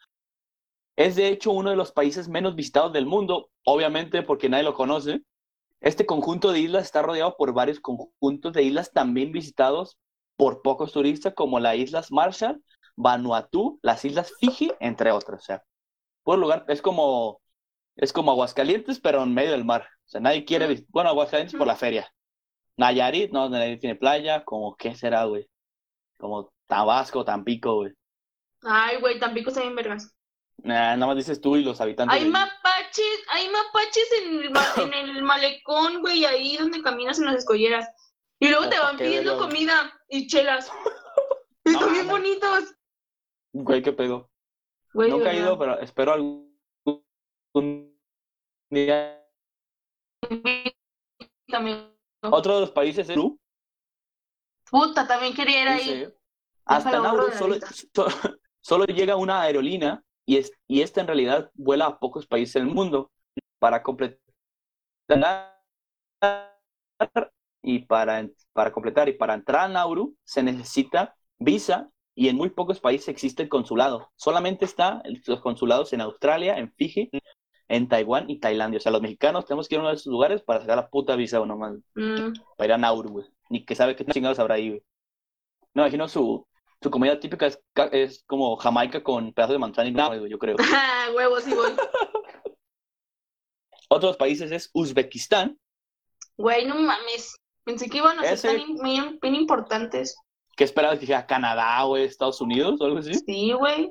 Es de hecho uno de los países menos visitados del mundo, obviamente porque nadie lo conoce. Este conjunto de islas está rodeado por varios conjuntos de islas también visitados por pocos turistas, como las Islas Marshall, Vanuatu, las Islas Fiji, entre otras. O sea, por lugar, es como, es como Aguascalientes, pero en medio del mar. O sea, nadie quiere visitar. Bueno, Aguascalientes por la feria. Nayarit, no, Nayarit tiene playa, como, ¿qué será, güey? Como Tabasco, Tampico, güey. Ay, güey, Tampico está bien vergas. Nah, nada más dices tú y los habitantes. Hay de- mapaches, hay mapaches en el, en el malecón, güey, ahí donde caminas en las escolleras. Y luego te Hasta van pidiendo comida y chelas. No Están bien bonitos. Güey, qué pedo. Güey, Nunca he ido, pero espero algún día. También. Otro de los países es Perú. Puta, también quería ir ahí. Hasta Nauru solo, solo llega una aerolínea y, es, y esta en realidad vuela a pocos países del mundo para completar y para, para completar y para entrar a Nauru se necesita visa y en muy pocos países existe el consulado. Solamente está los consulados en Australia, en Fiji, en Taiwán y Tailandia. O sea, los mexicanos tenemos que ir a uno de esos lugares para sacar la puta visa o nomás Mm, para ir a Nauru, güey. Ni que sabe qué chingados habrá ahí, güey. Me imagino su, su comida típica es, como Jamaica con pedazos de manzana y nada, yo creo. Ah, huevos, sí voy. Otros países es Uzbekistán, Güey, no mames. Pensé que iban a ser Ese- tan bien, bien importantes. que esperabas que dijera Canadá, güey, Estados Unidos o algo así. Sí, güey.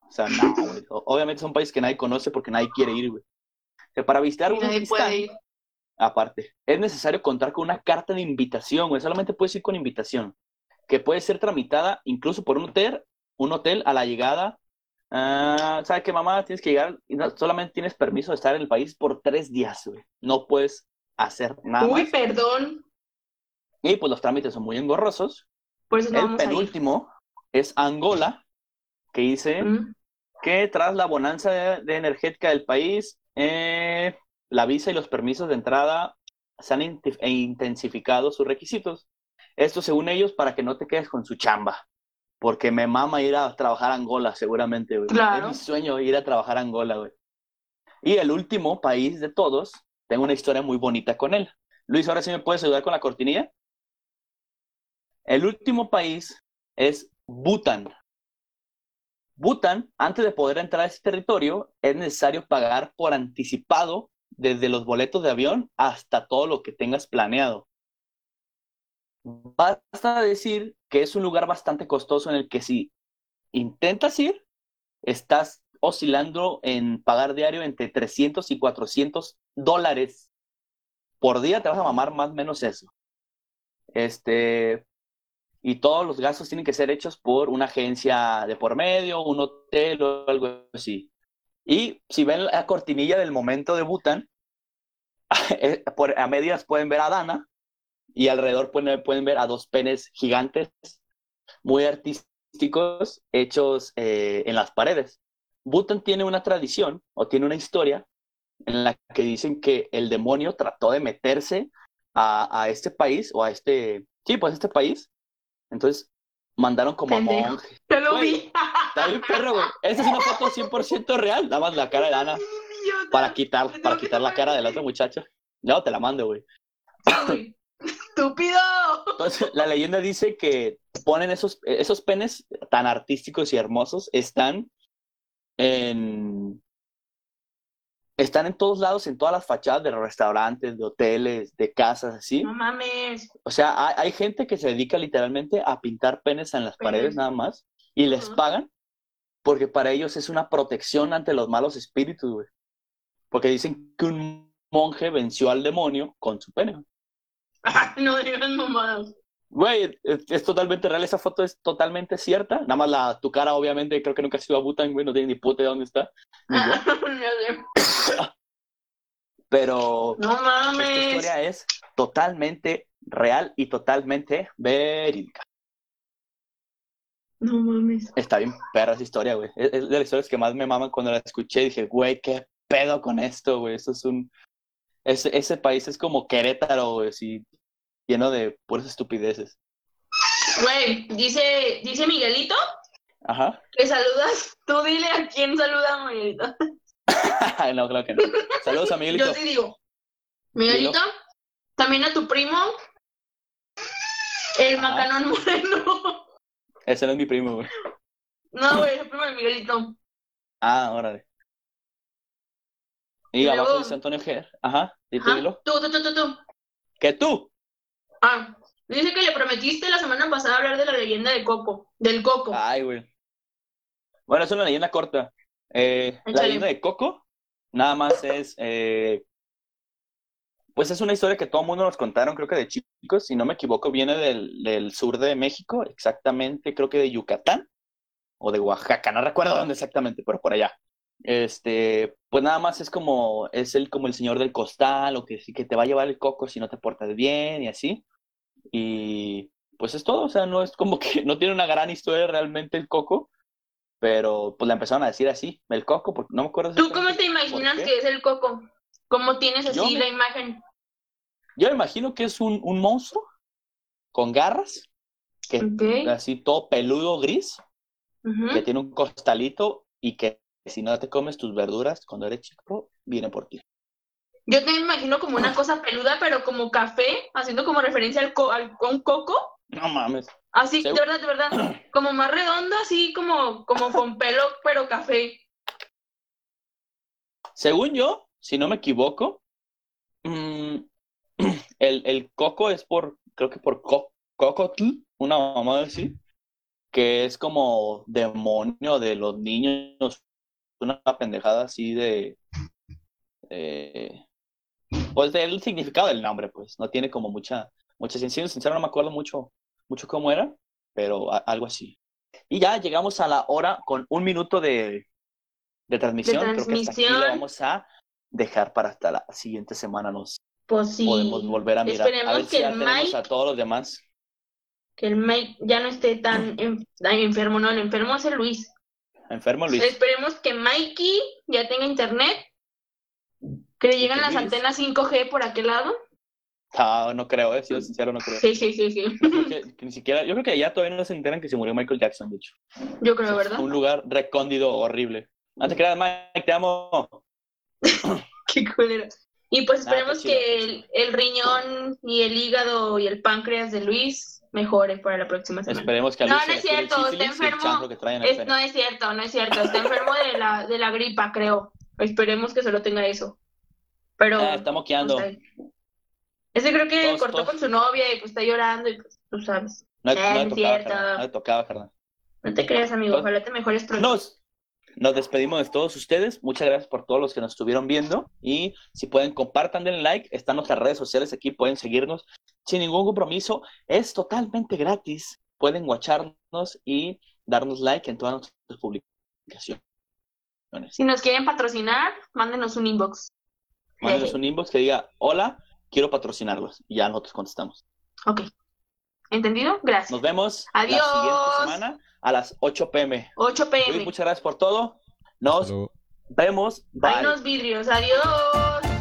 O sea, no, güey. O- Obviamente son países que nadie conoce porque nadie quiere ir, güey. O sea, para visitar Y nadie Uzbekistán, puede ir. aparte, es necesario contar con una carta de invitación, güey. Solamente puedes ir con invitación, que puede ser tramitada incluso por un hotel, un hotel a la llegada. Ah, ¿Sabes qué, mamá? Tienes que llegar y solamente tienes permiso de estar en el país por tres días, güey. No puedes hacer nada Uy, más. perdón. Y pues los trámites son muy engorrosos. Por eso no el vamos a ir. penúltimo es Angola, que dice Mm, que tras la bonanza de, de energética del país, eh, la visa y los permisos de entrada se han e intensificado sus requisitos. Esto según ellos para que no te quedes con su chamba. Porque me mama ir a trabajar a Angola, seguramente, güey. Claro. Es mi sueño ir a trabajar a Angola, güey. Y el último país de todos, tengo una historia muy bonita con él. Luis, ahora sí me puedes ayudar con la cortinilla. El último país es Bután. Bután, antes de poder entrar a ese territorio, es necesario pagar por anticipado desde los boletos de avión hasta todo lo que tengas planeado. Basta decir que es un lugar bastante costoso en el que si intentas ir, estás oscilando en pagar diario entre 300 y 400 dólares por día. Te vas a mamar más o menos eso. Este, y todos los gastos tienen que ser hechos por una agencia de por medio, un hotel o algo así. Y si ven la cortinilla del momento de Bhutan, eh, a medias pueden ver a Dana y alrededor pueden, pueden ver a dos penes gigantes, muy artísticos, hechos eh, en las paredes. Bhutan tiene una tradición o tiene una historia en la que dicen que el demonio trató de meterse a, a este país o a este, sí, pues a este país. Entonces mandaron como a Pendejo. monjes. Te lo vi. Está bien perro, güey. Esta es una foto 100% real. Nada más la cara de Idiota. para quitar, para quitar la cara de la otra muchacha. No, te la mando, güey. Estúpido. Entonces, la leyenda dice que ponen esos, esos penes tan artísticos y hermosos, están en... Están en todos lados, en todas las fachadas de restaurantes, de hoteles, de casas, así. No mames. O sea, hay, hay gente que se dedica literalmente a pintar penes en las Penes. paredes nada más y les pagan porque para ellos es una protección ante los malos espíritus, güey. Porque dicen que un monje venció al demonio con su pene. No digas mamadas. Güey, es, es totalmente real, esa foto es totalmente cierta. Nada más la, tu cara, obviamente, creo que nunca has ido a Bután, güey, no tienes ni puta de dónde está. Pero No esta mames. historia es totalmente real y totalmente verídica. No mames. Está bien perra esa historia, güey. Es, es de las historias que más me maman cuando la escuché. Dije, güey, qué pedo con esto, güey. Eso es un... Ese, ese país es como Querétaro, güey, así, lleno de puras estupideces. Güey, dice, dice Miguelito Ajá. que saludas. Tú dile a quién saluda Miguelito. no, claro que no. Saludos a Miguelito. Yo sí digo. Miguelito, también a tu primo, el Ajá. Macanón Moreno. Ese no es mi primo, güey. No, güey, es el primo de Miguelito. Ah, órale. Y abajo luego- dice Antonio Ger. Ajá, dilo. Tú, tú, tú, tú, tú. ¿Que tú? Ah, dice que le prometiste la semana pasada hablar de la leyenda de Coco, del Coco. Ay, güey. Bueno, es una leyenda corta. Eh, la leyenda de Coco, nada más es. eh, pues es una historia que todo el mundo nos contaron, creo que de chicos, si no me equivoco, viene del, del sur de México, exactamente, creo que de Yucatán o de Oaxaca, no recuerdo dónde exactamente, pero por allá. Este, pues nada más es como, es el como el señor del costal, o que, que te va a llevar el coco si no te portas bien y así. Y pues es todo, o sea, no es como que no tiene una gran historia realmente el coco, pero pues la empezaron a decir así, el coco, porque no me acuerdo. ¿Tú cómo te imaginas que es el Coco? ¿Cómo tienes así me- la imagen? Yo me imagino que es un, un monstruo con garras, que así todo peludo gris, que tiene un costalito y que si no te comes tus verduras cuando eres chico, viene por ti. Yo me imagino como una cosa peluda, pero como café, haciendo como referencia al, co- al a un coco. No mames. Así, Sí. de verdad, de verdad. Como más redondo, así como, como con pelo, pero café. Según yo, si no me equivoco, mm, el, el coco es por, creo que por co cocotl, una mamá así, que es como demonio de los niños, una pendejada así de, de- pues del significado del nombre, pues, no tiene como mucha, mucha ciencia, sincero no me acuerdo mucho, mucho cómo era, pero a- algo así. Y ya llegamos a la hora con un minuto de, de transmisión, creo que hasta aquí transmisión. lo vamos a dejar para hasta la siguiente semana nos Pues sí. podemos volver a mirar. A Esperemos ver si que ya el tenemos Mike, a todos los demás. que el Mike ya no esté tan, en- tan enfermo. No, el enfermo es el Luis. Enfermo Luis. Esperemos que Mikey ya tenga internet. Que le lleguen que las antenas 5G por aquel lado. Ah, no creo, eh, sincero, no creo. Sí, sí, sí, sí. Que, que ni siquiera, yo creo que ya todavía no se enteran que se murió Michael Jackson, de hecho. Yo creo, ¿verdad? Un lugar recóndido, horrible. No te creas, Mike, te amo. Qué culero. Y pues esperemos que el, el riñón y el hígado y el páncreas de Luis mejoren para la próxima semana. Esperemos que a No, Luis no es cierto, está enfermo. Es- no es cierto, no es cierto. Está enfermo de la, de la gripa, creo. Esperemos que solo tenga eso. Pero. Ah, está moqueando. ese creo que Todos, cortó todos. con su novia y pues está llorando y pues tú sabes. No, Eh, no no le es tocaba, cierto. No le tocaba, carnal. No te creas, amigo. Pues- Ojalá te mejores pronto. Nos, nos despedimos de todos ustedes. Muchas gracias por todos los que nos estuvieron viendo. Y si pueden, compartan, denle like. Están nuestras redes sociales aquí, pueden seguirnos sin ningún compromiso. Es totalmente gratis. Pueden watcharnos y darnos like en todas nuestras publicaciones. Si nos quieren patrocinar, mándenos un inbox. Mándenos un inbox que diga, hola, quiero patrocinarlos. Y ya nosotros contestamos. Ok. ¿Entendido? Gracias. Nos vemos Adiós. la siguiente semana a las 8 pm. 8 Luis, pm. muchas gracias por todo. Nos vemos. Bye. Hay unos vidrios. Adiós.